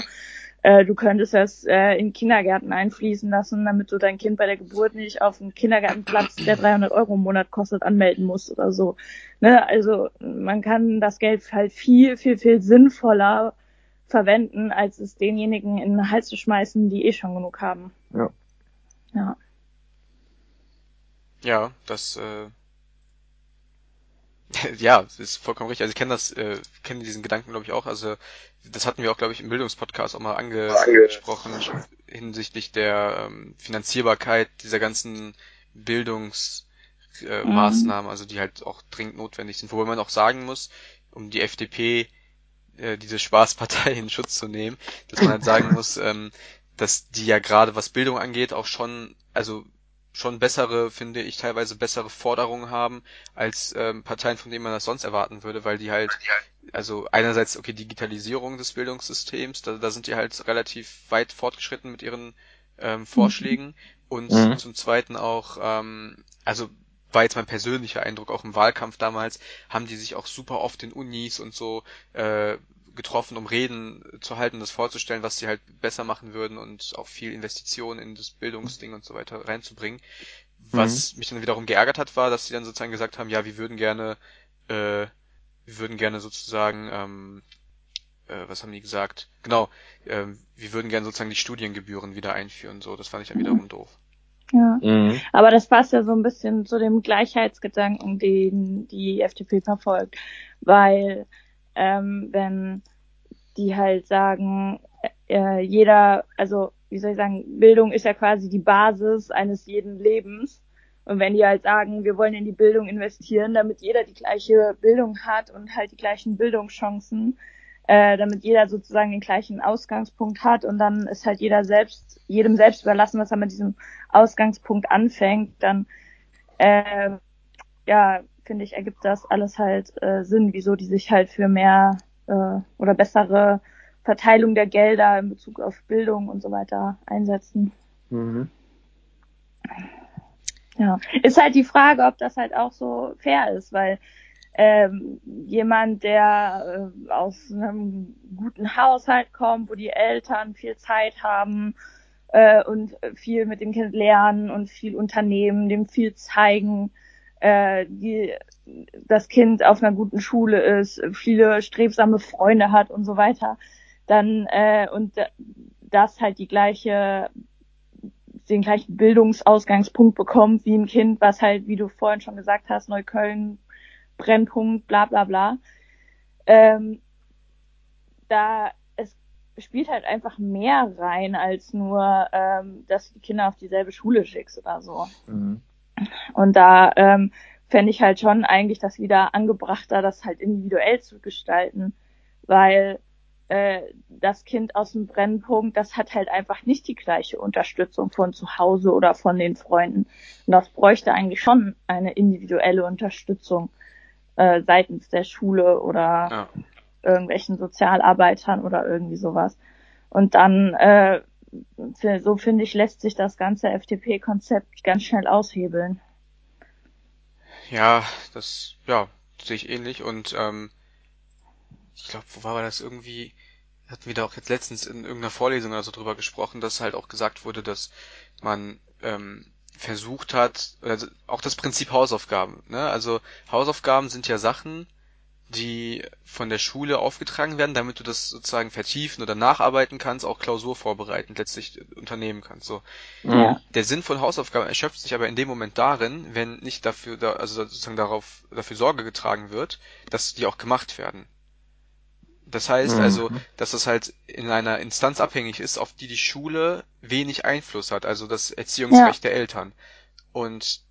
Äh, du könntest das äh, in Kindergärten einfließen lassen, damit du dein Kind bei der Geburt nicht auf einen Kindergartenplatz, der 300 Euro im Monat kostet, anmelden musst oder so. Ne? Also man kann das Geld halt viel, viel, viel sinnvoller verwenden, als es denjenigen in den Hals zu schmeißen, die eh schon genug haben.
Ja.
Ja.
Ja, das äh, ja, ist vollkommen richtig. Also ich kenne das, äh, kenne diesen Gedanken, glaube ich, auch. Also das hatten wir auch, glaube ich, im Bildungspodcast auch mal angesprochen hinsichtlich der ähm, Finanzierbarkeit dieser ganzen Bildungsmaßnahmen, äh, mhm. also die halt auch dringend notwendig sind. Wobei man auch sagen muss, um die FDP äh, diese Spaßpartei in Schutz zu nehmen, dass man halt sagen muss, ähm, dass die ja gerade was Bildung angeht auch schon, also schon bessere, finde ich, teilweise bessere Forderungen haben als ähm, Parteien, von denen man das sonst erwarten würde, weil die halt, also einerseits, okay, Digitalisierung des Bildungssystems, da, da sind die halt relativ weit fortgeschritten mit ihren ähm, Vorschlägen und mhm. zum Zweiten auch, ähm, also war jetzt mein persönlicher Eindruck, auch im Wahlkampf damals, haben die sich auch super oft in Unis und so äh, getroffen, um Reden zu halten, das vorzustellen, was sie halt besser machen würden und auch viel Investitionen in das Bildungsding und so weiter reinzubringen. Was mhm. mich dann wiederum geärgert hat, war, dass sie dann sozusagen gesagt haben, ja, wir würden gerne, äh, wir würden gerne sozusagen, ähm, äh, was haben die gesagt? Genau, äh, wir würden gerne sozusagen die Studiengebühren wieder einführen. So, das fand ich dann wiederum doof.
Ja. Mhm. Aber das passt ja so ein bisschen zu dem Gleichheitsgedanken, den die FDP verfolgt. Weil ähm, wenn die halt sagen, äh, jeder, also wie soll ich sagen, Bildung ist ja quasi die Basis eines jeden Lebens. Und wenn die halt sagen, wir wollen in die Bildung investieren, damit jeder die gleiche Bildung hat und halt die gleichen Bildungschancen, äh, damit jeder sozusagen den gleichen Ausgangspunkt hat und dann ist halt jeder selbst, jedem selbst überlassen, was er mit diesem Ausgangspunkt anfängt, dann äh, ja, finde ich, ergibt das alles halt äh, Sinn, wieso die sich halt für mehr äh, oder bessere Verteilung der Gelder in Bezug auf Bildung und so weiter einsetzen. Mhm. Ja, ist halt die Frage, ob das halt auch so fair ist, weil ähm, jemand, der äh, aus einem guten Haushalt kommt, wo die Eltern viel Zeit haben äh, und viel mit dem Kind lernen und viel unternehmen, dem viel zeigen, äh, die, das Kind auf einer guten Schule ist, viele strebsame Freunde hat und so weiter, dann äh, und das halt die gleiche den gleichen Bildungsausgangspunkt bekommt wie ein Kind, was halt, wie du vorhin schon gesagt hast, Neukölln, Brennpunkt, bla bla bla. Ähm, da es spielt halt einfach mehr rein als nur, ähm, dass du die Kinder auf dieselbe Schule schickst oder so. Mhm. Und da ähm, fände ich halt schon eigentlich das wieder angebrachter, das halt individuell zu gestalten, weil äh, das Kind aus dem Brennpunkt, das hat halt einfach nicht die gleiche Unterstützung von zu Hause oder von den Freunden. Und das bräuchte eigentlich schon eine individuelle Unterstützung äh, seitens der Schule oder ja. irgendwelchen Sozialarbeitern oder irgendwie sowas. Und dann äh, so finde ich, lässt sich das ganze FDP-Konzept ganz schnell aushebeln.
Ja, das, ja, sehe ich ähnlich und ähm, ich glaube, wo war das irgendwie, hatten wir da auch jetzt letztens in irgendeiner Vorlesung oder so drüber gesprochen, dass halt auch gesagt wurde, dass man ähm, versucht hat, also auch das Prinzip Hausaufgaben, ne? Also Hausaufgaben sind ja Sachen, die von der Schule aufgetragen werden, damit du das sozusagen vertiefen oder nacharbeiten kannst, auch Klausur vorbereiten, letztlich unternehmen kannst. So. Ja. Der Sinn von Hausaufgaben erschöpft sich aber in dem Moment darin, wenn nicht dafür, da, also sozusagen darauf, dafür Sorge getragen wird, dass die auch gemacht werden. Das heißt mhm. also, dass das halt in einer Instanz abhängig ist, auf die die Schule wenig Einfluss hat, also das Erziehungsrecht ja. der Eltern. Und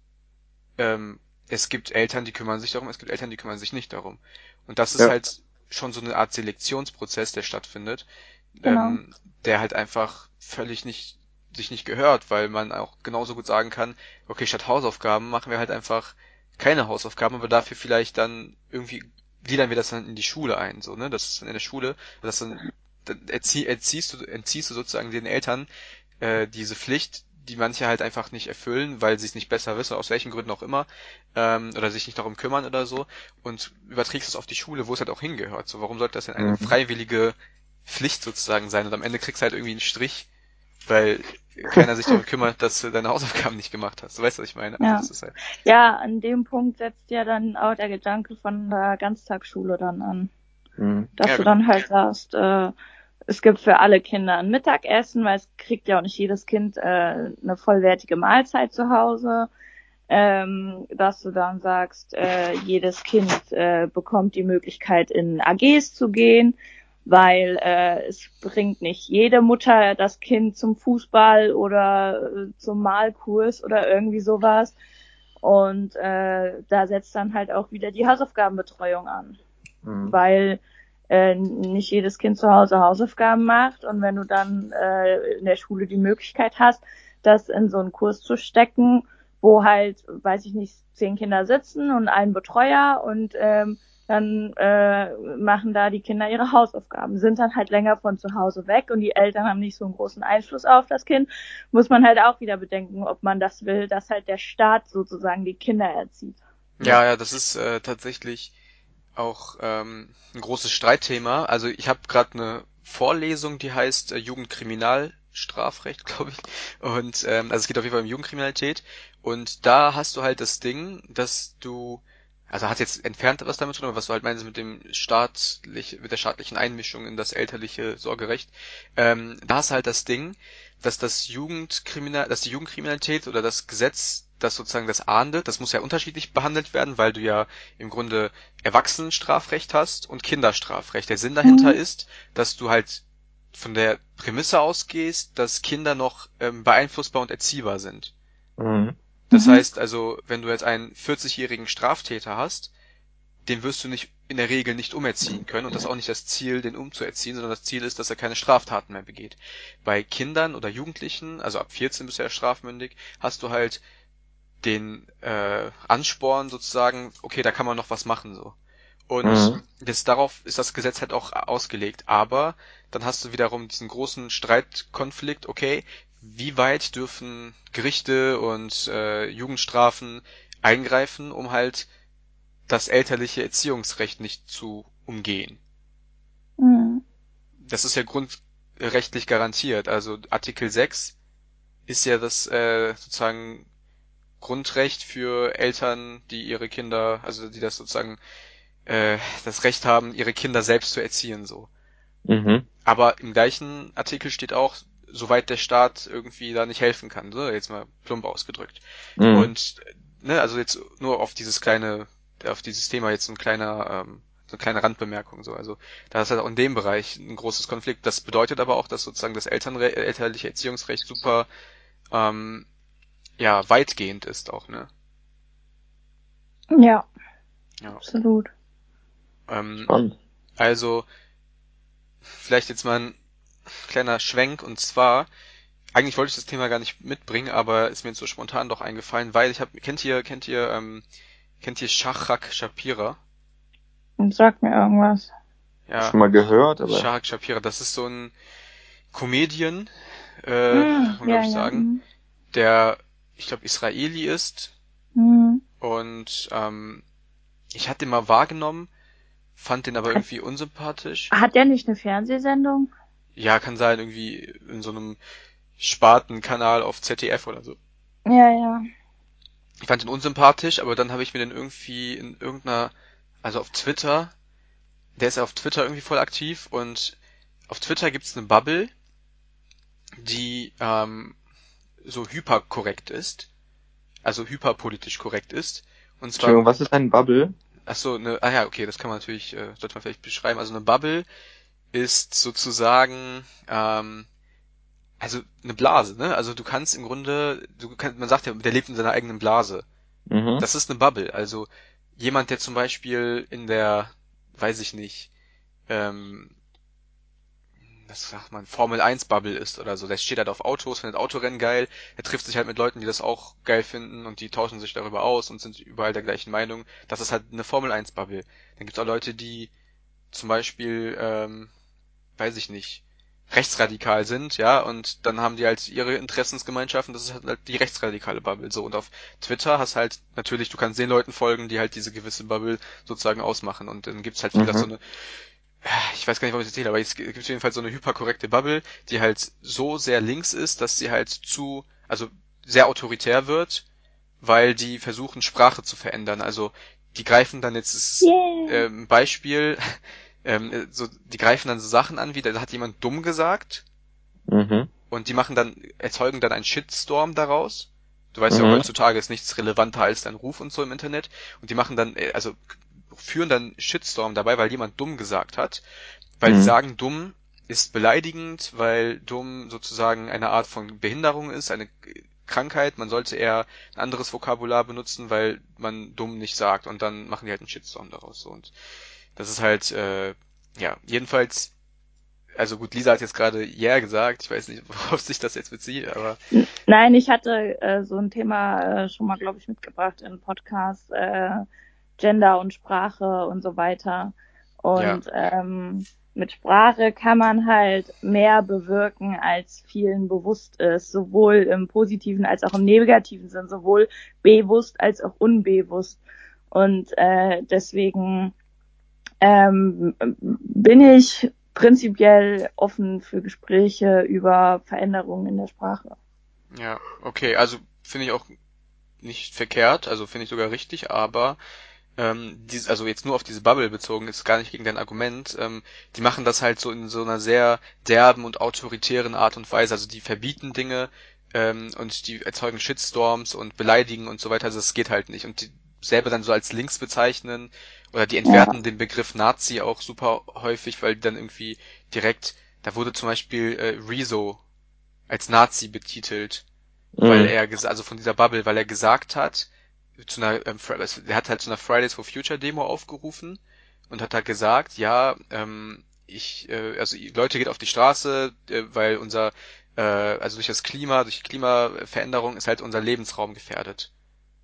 ähm, es gibt Eltern, die kümmern sich darum, es gibt Eltern, die kümmern sich nicht darum. Und das ist ja. halt schon so eine Art Selektionsprozess, der stattfindet, genau. ähm, der halt einfach völlig nicht sich nicht gehört, weil man auch genauso gut sagen kann, okay, statt Hausaufgaben machen wir halt einfach keine Hausaufgaben, aber dafür vielleicht dann irgendwie gliedern wir das dann in die Schule ein, so, ne? Das ist dann in der Schule, das dann, dann erzie erziehst du, entziehst du sozusagen den Eltern äh, diese Pflicht, die manche halt einfach nicht erfüllen, weil sie es nicht besser wissen, aus welchen Gründen auch immer, ähm, oder sich nicht darum kümmern oder so, und überträgst es auf die Schule, wo es halt auch hingehört. So, warum sollte das denn eine mhm. freiwillige Pflicht sozusagen sein und am Ende kriegst du halt irgendwie einen Strich, weil keiner sich darum kümmert, dass du deine Hausaufgaben nicht gemacht hast. Du weißt, was ich meine?
Ja.
Also halt
ja, an dem Punkt setzt ja dann auch der Gedanke von der Ganztagsschule dann an.
Mhm.
Dass
Ja,
du
genau.
dann halt sagst, äh, es gibt für alle Kinder ein Mittagessen, weil es kriegt ja auch nicht jedes Kind äh, eine vollwertige Mahlzeit zu Hause. Ähm, dass du dann sagst, äh, jedes Kind äh, bekommt die Möglichkeit, in AGs zu gehen, weil äh, es bringt nicht jede Mutter das Kind zum Fußball oder äh, zum Malkurs oder irgendwie sowas. Und äh, da setzt dann halt auch wieder die Hausaufgabenbetreuung an
Mhm.
weil äh, nicht jedes Kind zu Hause Hausaufgaben macht und wenn du dann äh, in der Schule die Möglichkeit hast, das in so einen Kurs zu stecken, wo halt, weiß ich nicht, zehn Kinder sitzen und ein Betreuer und ähm, dann äh, machen da die Kinder ihre Hausaufgaben, sind dann halt länger von zu Hause weg und die Eltern haben nicht so einen großen Einfluss auf das Kind, muss man halt auch wieder bedenken, ob man das will, dass halt der Staat sozusagen die Kinder erzieht.
Ja, ja, das ist äh, tatsächlich auch ähm, ein großes Streitthema. Also ich habe gerade eine Vorlesung, die heißt äh, Jugendkriminalstrafrecht, glaube ich. Und ähm, also es geht auf jeden Fall um Jugendkriminalität. Und da hast du halt das Ding, dass du also hat jetzt entfernt was damit zu tun, aber was du halt meinst mit dem staatlich, mit der staatlichen Einmischung in das elterliche Sorgerecht, ähm, da ist halt das Ding, dass das Jugendkriminal, dass die Jugendkriminalität oder das Gesetz, das sozusagen das ahndet, das muss ja unterschiedlich behandelt werden, weil du ja im Grunde Erwachsenenstrafrecht hast und Kinderstrafrecht. Der Sinn dahinter
Mhm.
ist, dass du halt von der Prämisse ausgehst, dass Kinder noch ähm, beeinflussbar und erziehbar sind.
Mhm.
Das
Mhm.
heißt also, wenn du jetzt einen 40-jährigen Straftäter hast, den wirst du nicht in der Regel nicht umerziehen können und das ist auch nicht das Ziel, den umzuerziehen, sondern das Ziel ist, dass er keine Straftaten mehr begeht. Bei Kindern oder Jugendlichen, also ab 14 bist du ja strafmündig, hast du halt den äh, Ansporn sozusagen, okay, da kann man noch was machen so. Und
Mhm.
das, darauf ist das Gesetz halt auch ausgelegt. Aber dann hast du wiederum diesen großen Streitkonflikt, okay, wie weit dürfen Gerichte und äh, Jugendstrafen eingreifen, um halt das elterliche Erziehungsrecht nicht zu umgehen.
Mhm.
Das ist ja grundrechtlich garantiert. Also Artikel 6 ist ja das äh, sozusagen Grundrecht für Eltern, die ihre Kinder, also die das sozusagen äh, das Recht haben, ihre Kinder selbst zu erziehen so.
Mhm.
Aber im gleichen Artikel steht auch, soweit der Staat irgendwie da nicht helfen kann, so jetzt mal plump ausgedrückt.
Mhm.
Und ne, also jetzt nur auf dieses kleine, auf dieses Thema jetzt ein kleiner, ähm, so eine kleine Randbemerkung so. Also da ist halt auch in dem Bereich ein großes Konflikt. Das bedeutet aber auch, dass sozusagen das Elternre elterliche Erziehungsrecht super ähm, ja weitgehend ist auch, ne?
Ja,
Ja.
absolut.
Ähm,
Spannend.
Also, vielleicht jetzt mal ein kleiner Schwenk und zwar, eigentlich wollte ich das Thema gar nicht mitbringen, aber ist mir jetzt so spontan doch eingefallen, weil ich habe, kennt ihr, kennt ihr, ähm, kennt ihr Shahrak Shapira?
Und sag mir irgendwas.
Ja,
Schon mal gehört, aber.
Shahrak Shapira, das ist so ein Comedian, äh, kann man glaube ich sagen, der, ich glaube, Israeli ist
Mhm.
und ähm, ich hatte ihn mal wahrgenommen, fand den aber irgendwie unsympathisch.
Hat der nicht eine Fernsehsendung?
Ja, kann sein, irgendwie in so einem Spartenkanal auf ZDF oder so.
Ja, ja.
Ich fand ihn unsympathisch, aber dann habe ich mir den irgendwie in irgendeiner, also auf Twitter, der ist ja auf Twitter irgendwie voll aktiv und auf Twitter gibt's eine Bubble, die ähm, so hyperkorrekt ist, also hyperpolitisch korrekt ist. Und zwar
Entschuldigung, was ist ein Bubble?
Ach so, ne, ah ja, okay, das kann man natürlich, äh, sollte man vielleicht beschreiben. Also eine Bubble ist sozusagen, ähm, also eine Blase, ne? Also du kannst im Grunde, du kannst, man sagt ja, der lebt in seiner eigenen Blase.
Mhm.
Das ist eine Bubble. Also jemand, der zum Beispiel in der, weiß ich nicht, ähm, was sagt man, Formel 1 Bubble ist oder so. Der steht halt auf Autos, findet Autorennen geil, er trifft sich halt mit Leuten, die das auch geil finden und die tauschen sich darüber aus und sind überall der gleichen Meinung. Das ist halt eine Formel 1 Bubble. Dann gibt's auch Leute, die zum Beispiel, ähm, weiß ich nicht, rechtsradikal sind, ja, und dann haben die halt ihre Interessensgemeinschaften, das ist halt die rechtsradikale Bubble, so, und auf Twitter hast halt, natürlich, du kannst den Leuten folgen, die halt diese gewisse Bubble sozusagen ausmachen, und dann gibt's halt wieder
Mhm.
so eine ich weiß gar nicht, warum ich das erzähle, aber es gibt jedenfalls so eine hyperkorrekte Bubble, die halt so sehr links ist, dass sie halt zu, also sehr autoritär wird, weil die versuchen, Sprache zu verändern. Also die greifen dann jetzt das
Yeah.
ähm, Beispiel, ähm, so, die greifen dann so Sachen an, wie da hat jemand dumm gesagt
Mhm.
und die machen dann, erzeugen dann einen Shitstorm daraus. Du weißt ja,
Mhm.
heutzutage ist nichts relevanter als dein Ruf und so im Internet. Und die machen dann, äh, also führen dann Shitstorm dabei, weil jemand dumm gesagt hat. Weil die
Mhm.
sagen, dumm ist beleidigend, weil dumm sozusagen eine Art von Behinderung ist, eine Krankheit. Man sollte eher ein anderes Vokabular benutzen, weil man dumm nicht sagt. Und dann machen die halt einen Shitstorm daraus. So. Und das ist halt, äh, ja, jedenfalls, also gut, Lisa hat jetzt gerade yeah gesagt. Ich weiß nicht, worauf sich das jetzt bezieht, aber
Nein, ich hatte äh, so ein Thema äh, schon mal, glaube ich, mitgebracht in Podcast, äh, Gender und Sprache und so weiter. Und ähm, mit Sprache kann man halt mehr bewirken, als vielen bewusst ist, sowohl im positiven als auch im negativen Sinn, sowohl bewusst als auch unbewusst. Und äh, deswegen ähm, bin ich prinzipiell offen für Gespräche über Veränderungen in der Sprache.
Ja, okay, also finde ich auch nicht verkehrt, also finde ich sogar richtig, aber ähm, dies, also jetzt nur auf diese Bubble bezogen, ist gar nicht gegen dein Argument, ähm, die machen das halt so in so einer sehr derben und autoritären Art und Weise, also die verbieten Dinge ähm, und die erzeugen Shitstorms und beleidigen und so weiter, also das geht halt nicht. Und die selber dann so als links bezeichnen oder die entwerten den Begriff Nazi auch super häufig, weil die dann irgendwie direkt, da wurde zum Beispiel äh, Rezo als Nazi betitelt, weil
Mhm.
er ges- also von dieser Bubble, weil er gesagt hat, zu einer, ähm, also er hat halt zu einer Fridays for Future Demo aufgerufen und hat da gesagt, ja, ähm, ich, äh, also Leute geht auf die Straße, äh, weil unser, äh, also durch das Klima, durch die Klimaveränderung ist halt unser Lebensraum gefährdet.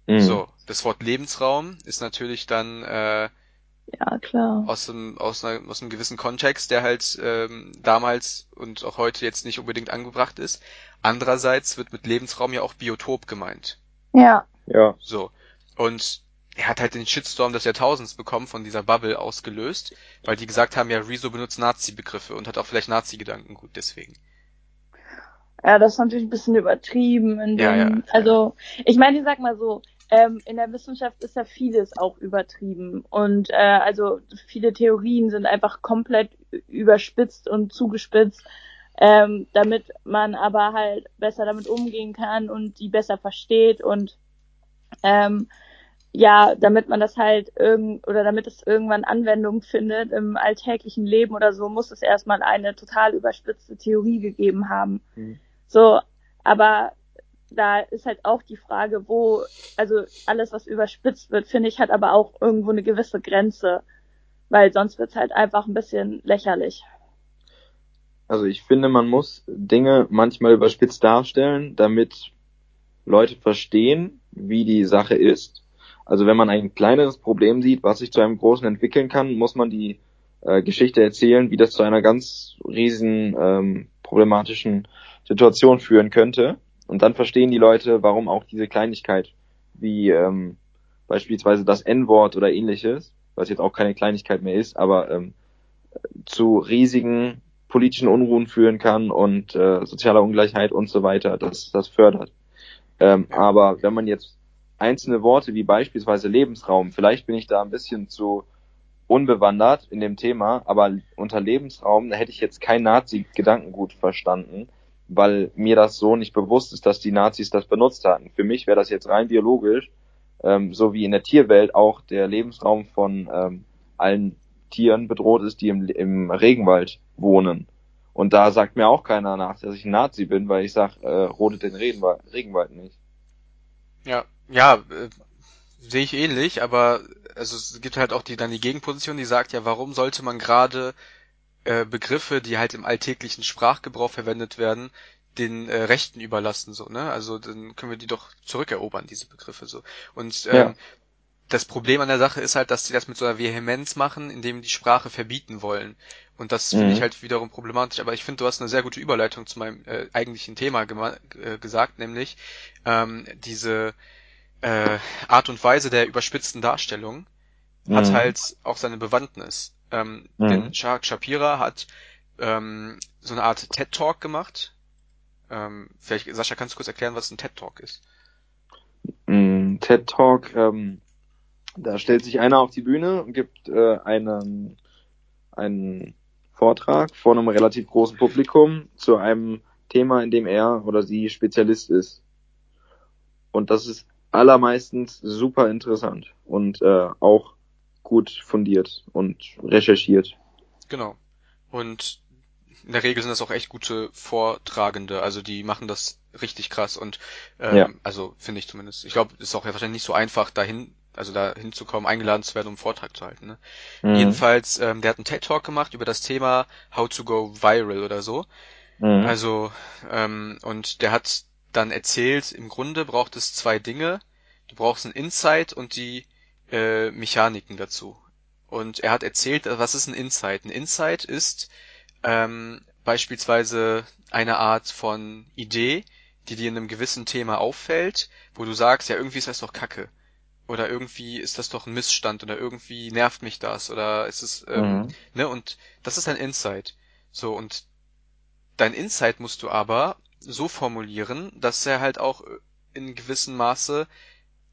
Mhm.
So, das Wort Lebensraum ist natürlich dann äh,
Ja, klar.
aus einem, aus, einer, aus einem gewissen Kontext, der halt ähm, damals und auch heute jetzt nicht unbedingt angebracht ist. Andererseits wird mit Lebensraum ja auch Biotop gemeint.
Ja,
Ja.
So. Und er hat halt den Shitstorm des Jahrtausends bekommen von dieser Bubble ausgelöst, weil die gesagt haben, ja, Rezo benutzt Nazi-Begriffe und hat auch vielleicht Nazi-Gedanken gut deswegen.
ja, das ist natürlich ein bisschen übertrieben. In
Ja,
dem,
ja,
also, ich meine, ich sag mal so, ähm, in der Wissenschaft ist ja vieles auch übertrieben. Und äh, also viele Theorien sind einfach komplett überspitzt und zugespitzt, ähm, damit man aber halt besser damit umgehen kann und die besser versteht und ähm, ja, damit man das halt irgend oder damit es irgendwann Anwendung findet im alltäglichen Leben oder so, muss es erstmal eine total überspitzte Theorie gegeben haben.
Mhm.
So, aber da ist halt auch die Frage, wo, also alles, was überspitzt wird, finde ich, hat aber auch irgendwo eine gewisse Grenze, weil sonst wird's halt einfach ein bisschen lächerlich.
Also ich finde, man muss Dinge manchmal überspitzt darstellen, damit Leute verstehen, wie die Sache ist. Also wenn man ein kleineres Problem sieht, was sich zu einem großen entwickeln kann, muss man die äh, Geschichte erzählen, wie das zu einer ganz riesen ähm, problematischen Situation führen könnte. Und dann verstehen die Leute, warum auch diese Kleinigkeit, wie ähm, beispielsweise das N-Wort oder ähnliches, was jetzt auch keine Kleinigkeit mehr ist, aber ähm, zu riesigen politischen Unruhen führen kann und äh, sozialer Ungleichheit und so weiter, das das fördert. Ähm, aber wenn man jetzt einzelne Worte wie beispielsweise Lebensraum, vielleicht bin ich da ein bisschen zu unbewandert in dem Thema, aber unter Lebensraum, da hätte ich jetzt kein Nazi-Gedankengut verstanden, weil mir das so nicht bewusst ist, dass die Nazis das benutzt hatten. Für mich wäre das jetzt rein biologisch, ähm, so wie in der Tierwelt auch der Lebensraum von ähm, allen Tieren bedroht ist, die im, im Regenwald wohnen. Und da sagt mir auch keiner nach, dass ich ein Nazi bin, weil ich sag, äh, rodet den Regenwald, Regenwald nicht.
Ja, ja, äh, sehe ich ähnlich, aber also es gibt halt auch die dann die Gegenposition, die sagt ja, warum sollte man gerade äh, Begriffe, die halt im alltäglichen Sprachgebrauch verwendet werden, den äh, Rechten überlassen so, ne? Also dann können wir die doch zurückerobern, diese Begriffe so. Und ähm,
Ja.
das Problem an der Sache ist halt, dass sie das mit so einer Vehemenz machen, indem die Sprache verbieten wollen. Und das finde
Mhm.
ich halt wiederum problematisch. Aber ich finde, du hast eine sehr gute Überleitung zu meinem äh, eigentlichen Thema äh, gesagt, nämlich ähm, diese äh, Art und Weise der überspitzten Darstellung hat
Mhm.
halt auch seine Bewandtnis. Ähm, mhm. Denn Shahak Shapira hat ähm, so eine Art TED Talk gemacht. Ähm, vielleicht, Sascha, kannst du kurz erklären, was ein TED Talk ist?
Mm, TED Talk, ähm, da stellt sich einer auf die Bühne und gibt äh, einen, einen Vortrag vor einem relativ großen Publikum zu einem Thema, in dem er oder sie Spezialist ist. Und das ist allermeistens super interessant und äh, auch gut fundiert und recherchiert.
Genau. Und in der Regel sind das auch echt gute Vortragende, also die machen das richtig krass und ähm, ja. also finde ich zumindest. Ich glaube, es ist auch wahrscheinlich nicht so einfach dahin, also da hinzukommen, eingeladen zu werden, um einen Vortrag zu halten. Ne? Mhm. Jedenfalls, ähm, der hat einen TED Talk gemacht über das Thema How to go viral oder so. Mhm. Also ähm, und der hat dann erzählt, im Grunde braucht es zwei Dinge. Du brauchst ein Insight und die äh, Mechaniken dazu. Und er hat erzählt, was ist ein Insight? Ein Insight ist ähm, beispielsweise eine Art von Idee, die dir in einem gewissen Thema auffällt, wo du sagst, ja, irgendwie ist das doch Kacke. Oder irgendwie ist das doch ein Missstand oder irgendwie nervt mich das oder ist es, ähm, mhm. ne, und das ist ein Insight. So, und dein Insight musst du aber so formulieren, dass er halt auch in gewissem Maße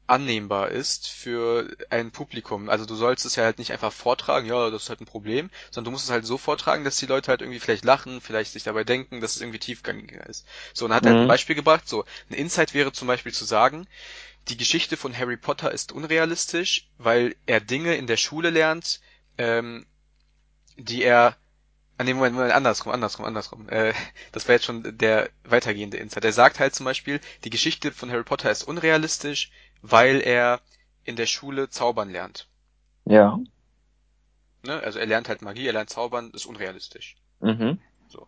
annehmbar ist für ein Publikum. Also du sollst es ja halt nicht einfach vortragen, ja, das ist halt ein Problem, sondern du musst es halt so vortragen, dass die Leute halt irgendwie vielleicht lachen, vielleicht sich dabei denken, dass es irgendwie tiefgängiger ist. So, und dann hat mhm. er ein Beispiel gebracht, so, ein Insight wäre zum Beispiel zu sagen, die Geschichte von Harry Potter ist unrealistisch, weil er Dinge in der Schule lernt, ähm, die er Ah, nee, Moment, Moment, andersrum, andersrum, andersrum. Äh, das war jetzt schon der weitergehende Insight. Er sagt halt zum Beispiel, die Geschichte von Harry Potter ist unrealistisch, weil er in der Schule zaubern lernt.
Ja.
Ne? Also er lernt halt Magie, er lernt zaubern, ist unrealistisch.
Mhm.
So.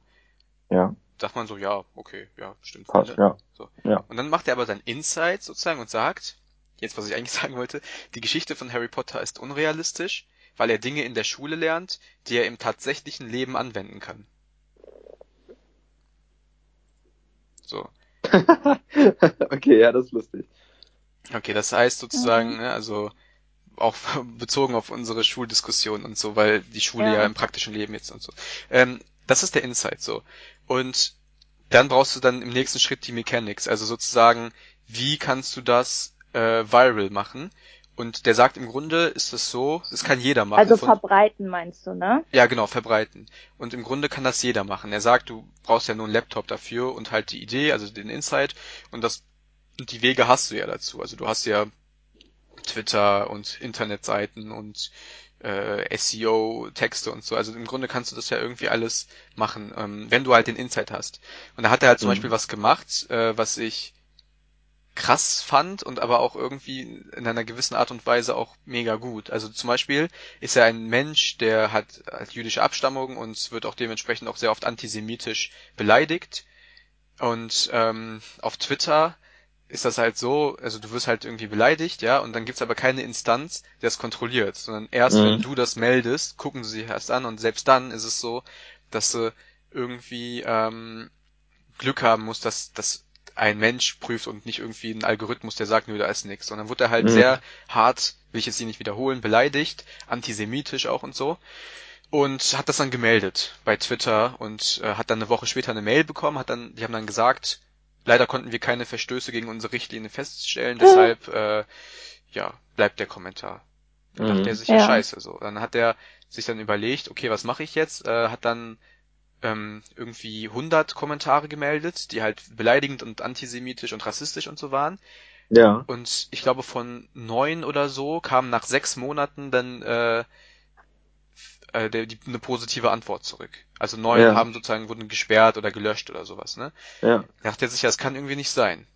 Ja.
Sagt man so, ja, okay, ja, stimmt.
Passt, ja.
So.
ja.
Und dann macht er aber sein Insight sozusagen und sagt, jetzt was ich eigentlich sagen wollte, die Geschichte von Harry Potter ist unrealistisch, weil er Dinge in der Schule lernt, die er im tatsächlichen Leben anwenden kann. So.
okay, ja, das ist lustig.
Okay, das heißt sozusagen, mhm. ne, also auch bezogen auf unsere Schuldiskussion und so, weil die Schule ja, ja im praktischen Leben jetzt und so. Ähm, das ist der Insight so. Und dann brauchst du dann im nächsten Schritt die Mechanics, also sozusagen, wie kannst du das äh, viral machen? Und der sagt im Grunde ist es so, das kann jeder machen.
Also verbreiten meinst du, ne?
Ja, genau, verbreiten. Und im Grunde kann das jeder machen. Er sagt, du brauchst ja nur einen Laptop dafür und halt die Idee, also den Insight und das und die Wege hast du ja dazu. Also du hast ja Twitter und Internetseiten und äh, SEO-Texte und so. Also im Grunde kannst du das ja irgendwie alles machen, ähm, wenn du halt den Insight hast. Und da hat er halt zum mhm. Beispiel was gemacht, äh, was ich krass fand und aber auch irgendwie in einer gewissen Art und Weise auch mega gut. Also zum Beispiel ist er ein Mensch, der hat, hat jüdische Abstammung und wird auch dementsprechend auch sehr oft antisemitisch beleidigt. Und ähm, auf Twitter ist das halt so, also du wirst halt irgendwie beleidigt, ja, und dann gibt's aber keine Instanz, die das kontrolliert, sondern erst mhm. wenn du das meldest, gucken sie sich erst an und selbst dann ist es so, dass du irgendwie ähm, Glück haben musst, dass, dass ein Mensch prüft und nicht irgendwie ein Algorithmus, der sagt, nö, da ist nichts. Und dann wurde er halt mhm. sehr hart, will ich jetzt hier nicht wiederholen, beleidigt, antisemitisch auch und so. Und hat das dann gemeldet bei Twitter und äh, hat dann eine Woche später eine Mail bekommen, hat dann, die haben dann gesagt, Leider konnten wir keine Verstöße gegen unsere Richtlinie feststellen, deshalb äh, ja, bleibt der Kommentar. Da mhm. dachte er sich ja, ja scheiße so. Dann hat er sich dann überlegt, okay, was mache ich jetzt? Äh, hat dann ähm, irgendwie 100 Kommentare gemeldet, die halt beleidigend und antisemitisch und rassistisch und so waren.
Ja.
Und ich glaube von neun oder so kamen nach sechs Monaten dann äh, äh, der, die, eine positive Antwort zurück. Also neun ja. haben sozusagen wurden gesperrt oder gelöscht oder sowas, ne?
Ja.
Da dachte er sich, ja, das kann irgendwie nicht sein.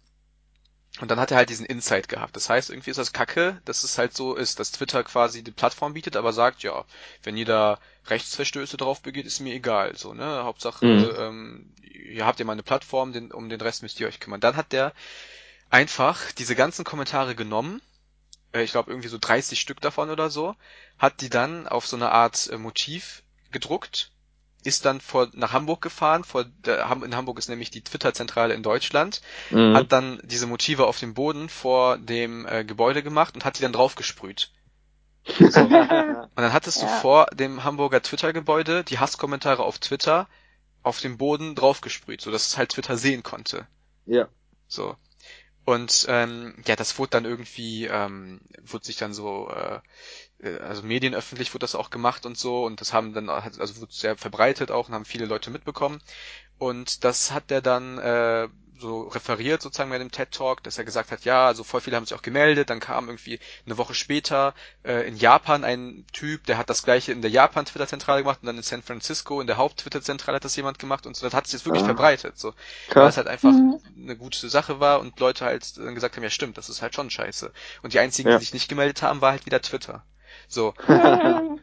Und dann hat er halt diesen Insight gehabt. Das heißt, irgendwie ist das Kacke, dass es halt so ist, dass Twitter quasi die Plattform bietet, aber sagt, ja, wenn ihr da Rechtsverstöße drauf begeht, ist mir egal, so, ne? Hauptsache, mhm. ähm, ihr habt ja mal eine Plattform, den, um den Rest müsst ihr euch kümmern. Dann hat der einfach diese ganzen Kommentare genommen äh, ich glaube irgendwie so 30 Stück davon oder so, hat die dann auf so eine Art äh, Motiv gedruckt, ist dann vor nach Hamburg gefahren, vor der, in Hamburg ist nämlich die Twitter-Zentrale in Deutschland, mhm. hat dann diese Motive auf dem Boden vor dem äh, Gebäude gemacht und hat die dann draufgesprüht. So. Und dann hattest du
Ja.
vor dem Hamburger Twitter-Gebäude die Hasskommentare auf Twitter auf dem Boden draufgesprüht, so dass es halt Twitter sehen konnte.
Ja.
So. Und ähm, ja, das wurde dann irgendwie, ähm, wurde sich dann so, äh, äh, also medienöffentlich wurde das auch gemacht und so und das haben dann, also wurde sehr verbreitet auch und haben viele Leute mitbekommen. Und das hat der dann äh, so referiert sozusagen bei dem TED Talk, dass er gesagt hat, ja, also voll viele haben sich auch gemeldet, dann kam irgendwie eine Woche später äh, in Japan ein Typ, der hat das gleiche in der Japan Twitter Zentrale gemacht und dann in San Francisco in der Haupt Twitter Zentrale hat das jemand gemacht und so, das hat sich jetzt wirklich
Ah.
verbreitet, so, weil es halt einfach
Mhm.
eine gute Sache war und Leute halt dann gesagt haben, ja stimmt, das ist halt schon scheiße. Und die einzigen,
Ja.
die sich nicht gemeldet haben, war halt wieder Twitter. So,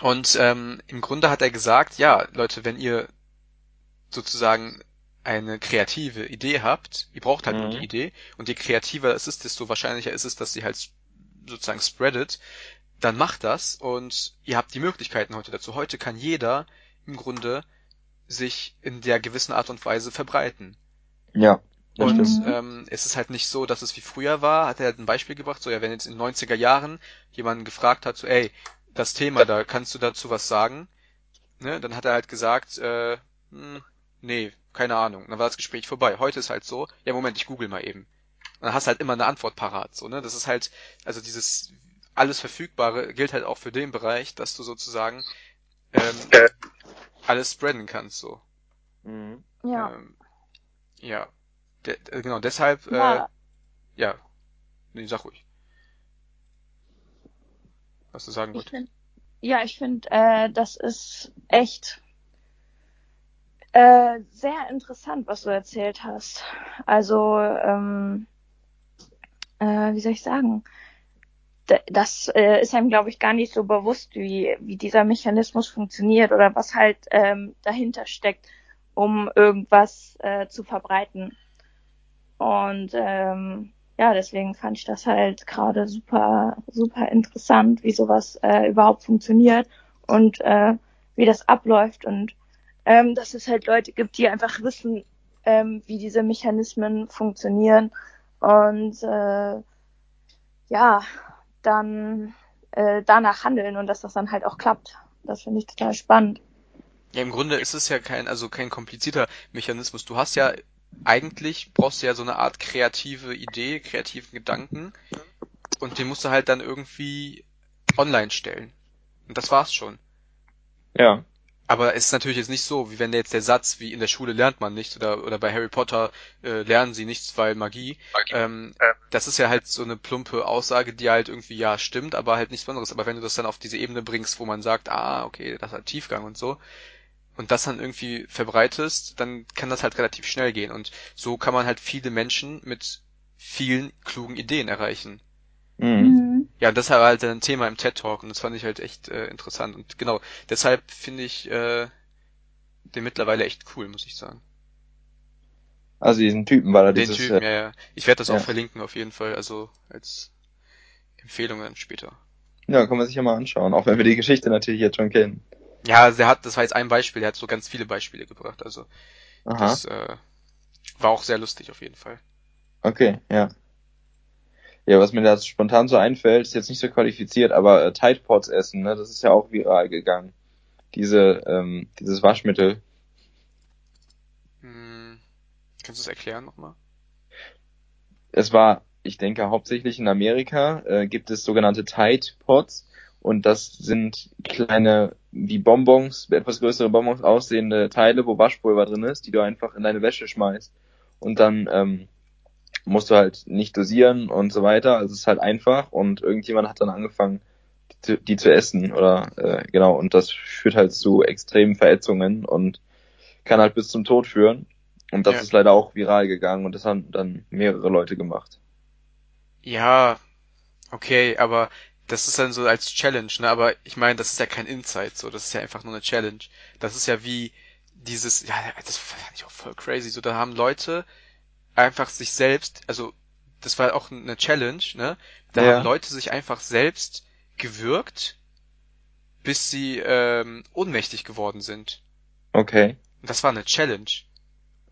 und ähm, im Grunde hat er gesagt, ja, Leute, wenn ihr sozusagen eine kreative Idee habt, ihr braucht halt nur
Mhm.
die Idee, und je kreativer es ist, desto wahrscheinlicher ist es, dass sie halt sozusagen spreadet, dann macht das und ihr habt die Möglichkeiten heute dazu. Heute kann jeder im Grunde sich in der gewissen Art und Weise verbreiten.
Ja. Das
Und
stimmt.
ähm, es ist halt nicht so, dass es wie früher war, hat er halt ein Beispiel gebracht, so ja, wenn jetzt in den 90er Jahren jemand gefragt hat, so ey, das Thema, da kannst du dazu was sagen, ne, dann hat er halt gesagt, äh, hm, nee, keine Ahnung, dann war das Gespräch vorbei. Heute ist halt so, ja Moment, ich google mal eben. Und dann hast du halt immer eine Antwort parat, so, ne, das ist halt, also dieses alles Verfügbare gilt halt auch für den Bereich, dass du sozusagen ähm, alles spreaden kannst, so.
Mhm.
ja.
Ähm, ja. De äh, genau, deshalb, äh,
ja.
ja. Nee, sag ruhig. Was du sagen
Ich
wolltest.
find, ja, ich finde, äh, das ist echt äh, sehr interessant, was du erzählt hast. Also, ähm, äh, wie soll ich sagen? D das äh, ist einem, glaube ich, gar nicht so bewusst, wie, wie dieser Mechanismus funktioniert oder was halt ähm, dahinter steckt, um irgendwas äh, zu verbreiten. Und ähm, ja, deswegen fand ich das halt gerade super, super interessant, wie sowas äh, überhaupt funktioniert und äh, wie das abläuft und ähm, dass es halt Leute gibt, die einfach wissen, ähm, wie diese Mechanismen funktionieren und äh, ja, dann äh, danach handeln und dass das dann halt auch klappt. Das finde ich total spannend.
Ja, im Grunde ist es ja kein, also kein komplizierter Mechanismus. Du hast ja eigentlich brauchst du ja so eine Art kreative Idee, kreativen Gedanken und den musst du halt dann irgendwie online stellen. Und das war's schon.
Ja.
Aber es ist natürlich jetzt nicht so, wie wenn jetzt der Satz, wie in der Schule lernt man nichts oder, oder bei Harry Potter äh, lernen sie nichts, weil Magie. Ähm, das ist ja halt so eine plumpe Aussage, die halt irgendwie ja stimmt, aber halt nichts anderes. Aber wenn du das dann auf diese Ebene bringst, wo man sagt, ah, okay, das hat Tiefgang und so, und das dann irgendwie verbreitest, dann kann das halt relativ schnell gehen. Und so kann man halt viele Menschen mit vielen klugen Ideen erreichen.
Mhm.
Ja, und das war halt ein Thema im TED Talk und das fand ich halt echt äh, interessant. Und genau, deshalb finde ich äh, den mittlerweile echt cool, muss ich sagen.
Also diesen Typen war da
Den
dieses.
Typen,
äh,
ja, ja. Ich werde das
ja.
auch verlinken auf jeden Fall, also als Empfehlung dann später.
ja, kann man sich ja mal anschauen, auch wenn wir die Geschichte natürlich jetzt schon kennen.
Ja, der hat, das war jetzt ein Beispiel, der hat so ganz viele Beispiele gebracht, also
Aha.
das äh, war auch sehr lustig auf jeden Fall.
Okay, ja. Ja, was mir da spontan so einfällt, ist jetzt nicht so qualifiziert, aber äh, Tide Pods essen, ne, das ist ja auch viral gegangen. Diese, ähm, dieses Waschmittel.
Hm, kannst du es erklären nochmal?
Es war, ich denke, hauptsächlich in Amerika äh, gibt es sogenannte Tide Pods und das sind kleine, wie Bonbons, etwas größere Bonbons aussehende Teile, wo Waschpulver drin ist, die du einfach in deine Wäsche schmeißt. Und dann ähm, musst du halt nicht dosieren und so weiter. Also es ist halt einfach und irgendjemand hat dann angefangen, die zu, die zu essen oder äh, genau und das führt halt zu extremen Verätzungen und kann halt bis zum Tod führen. Und das
Ja.
ist leider auch viral gegangen und das haben dann mehrere Leute gemacht.
Ja, okay, aber das ist dann so als Challenge, ne? Aber ich meine, das ist ja kein Insight, so, das ist ja einfach nur eine Challenge. Das ist ja wie dieses, ja, das fand ich auch voll crazy. So, da haben Leute einfach sich selbst, also das war auch eine Challenge, ne? Da
Ja.
haben Leute sich einfach selbst gewürgt, bis sie ähm, ohnmächtig geworden sind.
Okay,
Und das war eine Challenge.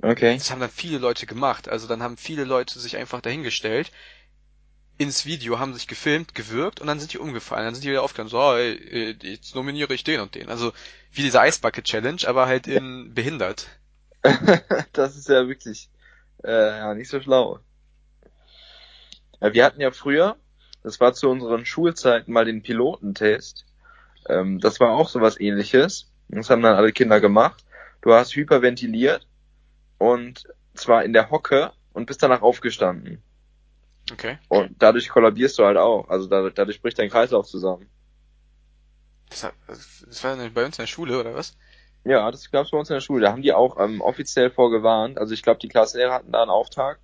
okay.
Das haben dann viele Leute gemacht. Also dann haben viele Leute sich einfach dahingestellt, ins Video, haben sich gefilmt, gewirkt und dann sind die umgefallen. Dann sind die wieder aufgestanden, so, oh, ey, jetzt nominiere ich den und den. Also wie diese Ice Bucket Challenge, aber halt in behindert.
das ist ja wirklich äh, ja, nicht so schlau. Ja, wir hatten ja früher, das war zu unseren Schulzeiten mal den Pilotentest. Ähm, das war auch sowas ähnliches. Das haben dann alle Kinder gemacht. Du hast hyperventiliert und zwar in der Hocke und bist danach aufgestanden.
Okay.
Und dadurch kollabierst du halt auch. Also dadurch, dadurch bricht dein Kreislauf zusammen.
Das, das war bei uns in der Schule, oder was?
Ja, das gab's bei uns in der Schule. Da haben die auch ähm, offiziell vorgewarnt. Also ich glaube, die Klassenlehrer hatten da einen Auftrag,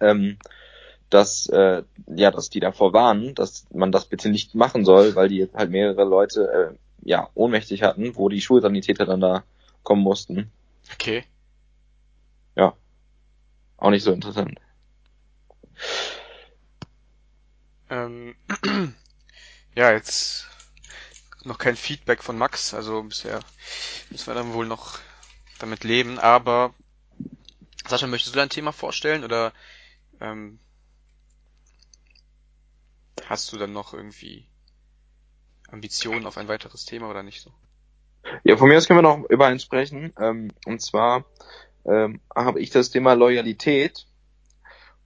ähm, dass äh, ja, dass die davor warnen, dass man das bitte nicht machen soll, weil die halt mehrere Leute äh, ja ohnmächtig hatten, wo die Schulsanitäter dann da kommen mussten.
Okay.
Ja. Auch nicht so interessant.
Ähm, ja, jetzt noch kein Feedback von Max, also bisher müssen wir dann wohl noch damit leben, aber Sascha, möchtest du dein Thema vorstellen oder ähm, hast du dann noch irgendwie Ambitionen auf ein weiteres Thema oder nicht so?
Ja, von mir aus können wir noch über eins sprechen. Ähm, und zwar ähm, habe ich das Thema Loyalität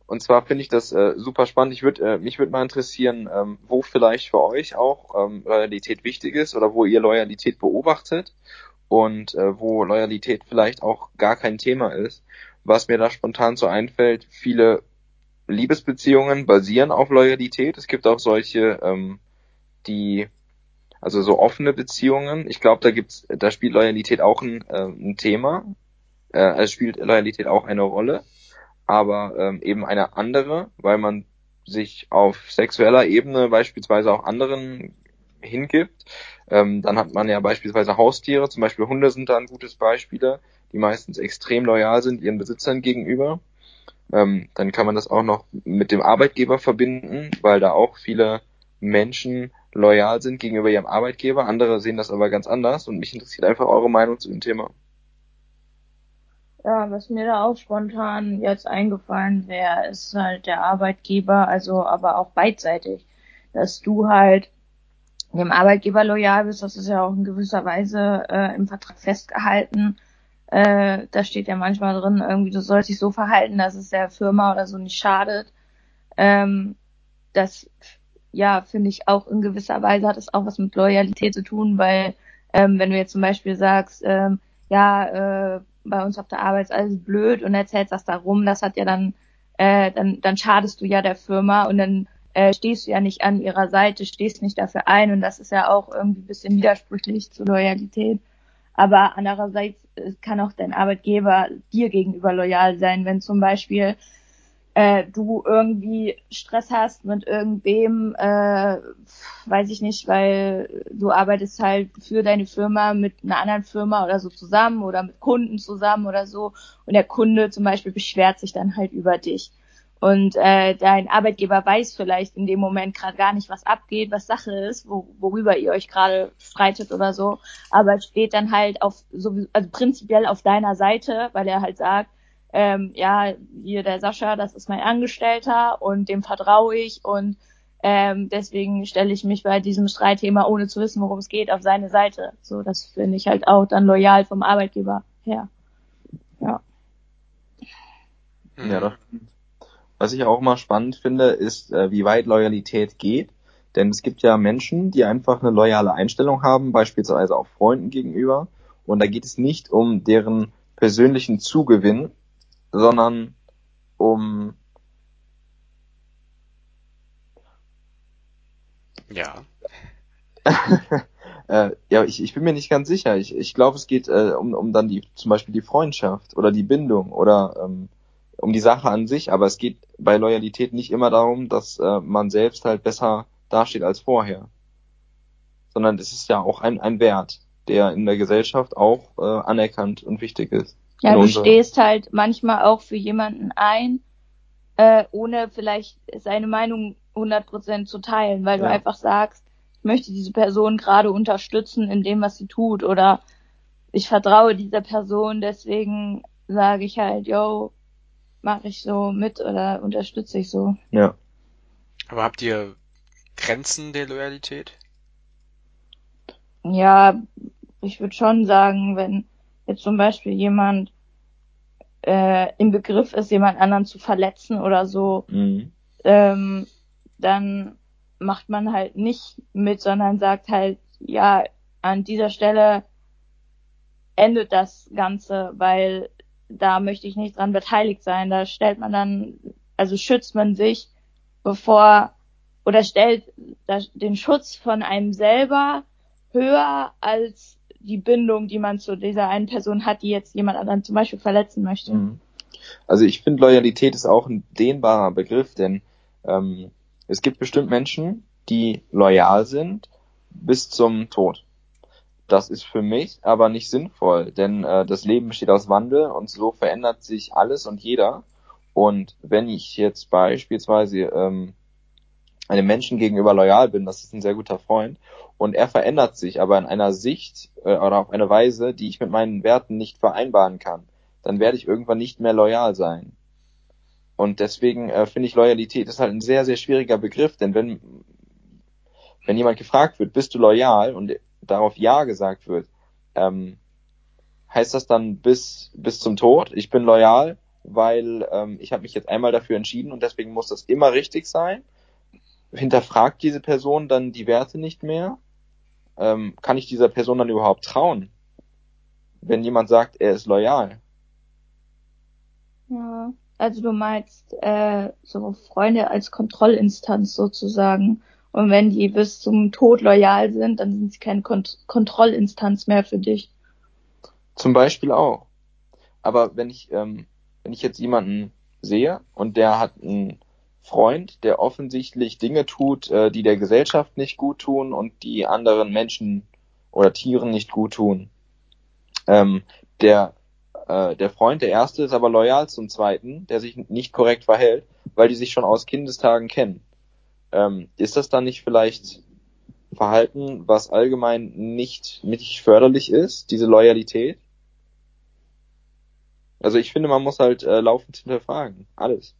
und zwar finde ich das äh, super spannend. Ich würde äh, mich würde mal interessieren, ähm, wo vielleicht für euch auch ähm, Loyalität wichtig ist oder wo ihr Loyalität beobachtet und äh, wo Loyalität vielleicht auch gar kein Thema ist. Was mir da spontan so einfällt, viele Liebesbeziehungen basieren auf Loyalität. Es gibt auch solche, ähm, die also so offene Beziehungen. Ich glaube, da gibt's, da spielt Loyalität auch ein, äh, ein Thema. Äh, es spielt Loyalität auch eine Rolle aber ähm, eben eine andere, weil man sich auf sexueller Ebene beispielsweise auch anderen hingibt. Ähm, dann hat man ja beispielsweise Haustiere, zum Beispiel Hunde sind da ein gutes Beispiel, die meistens extrem loyal sind ihren Besitzern gegenüber. Ähm, dann kann man das auch noch mit dem Arbeitgeber verbinden, weil da auch viele Menschen loyal sind gegenüber ihrem Arbeitgeber. Andere sehen das aber ganz anders und mich interessiert einfach eure Meinung zu dem Thema.
Ja, was mir da auch spontan jetzt eingefallen wäre, ist halt der Arbeitgeber, also aber auch beidseitig, dass du halt dem Arbeitgeber loyal bist, das ist ja auch in gewisser Weise äh, im Vertrag festgehalten. Äh, da steht ja manchmal drin, irgendwie du sollst dich so verhalten, dass es der Firma oder so nicht schadet. Ähm, das ja, finde ich auch in gewisser Weise hat es auch was mit Loyalität zu tun, weil ähm, wenn du jetzt zum Beispiel sagst, ähm, ja, äh, bei uns auf der Arbeit ist alles blöd und erzählst das da rum, das hat ja dann, äh, dann, dann schadest du ja der Firma und dann äh, stehst du ja nicht an ihrer Seite, stehst nicht dafür ein und das ist ja auch irgendwie ein bisschen widersprüchlich zur Loyalität. Aber andererseits äh, kann auch dein Arbeitgeber dir gegenüber loyal sein, wenn zum Beispiel äh, du irgendwie Stress hast mit irgendwem, äh, weiß ich nicht, weil du arbeitest halt für deine Firma mit einer anderen Firma oder so zusammen oder mit Kunden zusammen oder so und der Kunde zum Beispiel beschwert sich dann halt über dich. Und äh, dein Arbeitgeber weiß vielleicht in dem Moment gerade gar nicht, was abgeht, was Sache ist, wo, worüber ihr euch gerade streitet oder so, aber steht dann halt auf so also prinzipiell auf deiner Seite, weil er halt sagt, ähm, ja, hier der Sascha, das ist mein Angestellter und dem vertraue ich und ähm, deswegen stelle ich mich bei diesem Streitthema, ohne zu wissen, worum es geht, auf seine Seite. So, das finde ich halt auch dann loyal vom Arbeitgeber her. Ja.
Ja, das Was ich auch mal spannend finde, ist, äh, wie weit Loyalität geht. Denn es gibt ja Menschen, die einfach eine loyale Einstellung haben, beispielsweise auch Freunden gegenüber. Und da geht es nicht um deren persönlichen Zugewinn, sondern um
Ja.
äh, ja, ich, ich bin mir nicht ganz sicher. Ich, ich glaube, es geht äh, um, um dann die zum Beispiel die Freundschaft oder die Bindung oder ähm, um die Sache an sich, aber es geht bei Loyalität nicht immer darum, dass äh, man selbst halt besser dasteht als vorher. Sondern es ist ja auch ein, ein Wert, der in der Gesellschaft auch äh, anerkannt und wichtig ist.
Ja, du stehst halt manchmal auch für jemanden ein, äh, ohne vielleicht seine Meinung 100% zu teilen, weil ja. du einfach sagst, ich möchte diese Person gerade unterstützen in dem, was sie tut oder ich vertraue dieser Person, deswegen sage ich halt, yo, mache ich so mit oder unterstütze ich so.
Ja.
Aber habt ihr Grenzen der Loyalität?
Ja, ich würde schon sagen, wenn jetzt zum Beispiel jemand äh, im Begriff ist, jemand anderen zu verletzen oder so,
Mhm.
ähm, dann macht man halt nicht mit, sondern sagt halt, ja, an dieser Stelle endet das Ganze, weil da möchte ich nicht dran beteiligt sein. Da stellt man dann, also schützt man sich, bevor oder stellt den Schutz von einem selber höher als die Bindung, die man zu dieser einen Person hat, die jetzt jemand anderen zum Beispiel verletzen möchte.
Mhm. Also ich finde Loyalität ist auch ein dehnbarer Begriff, denn ähm, es gibt bestimmt Menschen, die loyal sind bis zum Tod. Das ist für mich aber nicht sinnvoll, denn äh, das Leben besteht aus Wandel und so verändert sich alles und jeder. Und wenn ich jetzt beispielsweise ähm, einem Menschen gegenüber loyal bin, das ist ein sehr guter Freund, und er verändert sich aber in einer Sicht äh, oder auf eine Weise, die ich mit meinen Werten nicht vereinbaren kann, dann werde ich irgendwann nicht mehr loyal sein. Und deswegen äh, finde ich Loyalität ist halt ein sehr, sehr schwieriger Begriff, denn wenn, wenn jemand gefragt wird, bist du loyal und darauf Ja gesagt wird, ähm, heißt das dann bis, bis zum Tod, ich bin loyal, weil ähm, ich habe mich jetzt einmal dafür entschieden und deswegen muss das immer richtig sein? Hinterfragt diese Person dann die Werte nicht mehr? Ähm, kann ich dieser Person dann überhaupt trauen? Wenn jemand sagt, er ist loyal.
Ja, also du meinst äh, so Freunde als Kontrollinstanz sozusagen. Und wenn die bis zum Tod loyal sind, dann sind sie keine Kont Kontrollinstanz mehr für dich.
Zum Beispiel auch. Aber wenn ich, ähm, wenn ich jetzt jemanden sehe und der hat einen Freund, der offensichtlich Dinge tut, äh, die der Gesellschaft nicht gut tun und die anderen Menschen oder Tieren nicht gut tun. Ähm, der, äh, der Freund, der erste, ist aber loyal zum zweiten, der sich nicht korrekt verhält, weil die sich schon aus Kindestagen kennen. Ähm, ist das dann nicht vielleicht Verhalten, was allgemein nicht, nicht förderlich ist, diese Loyalität? Also ich finde, man muss halt äh, laufend hinterfragen. Alles.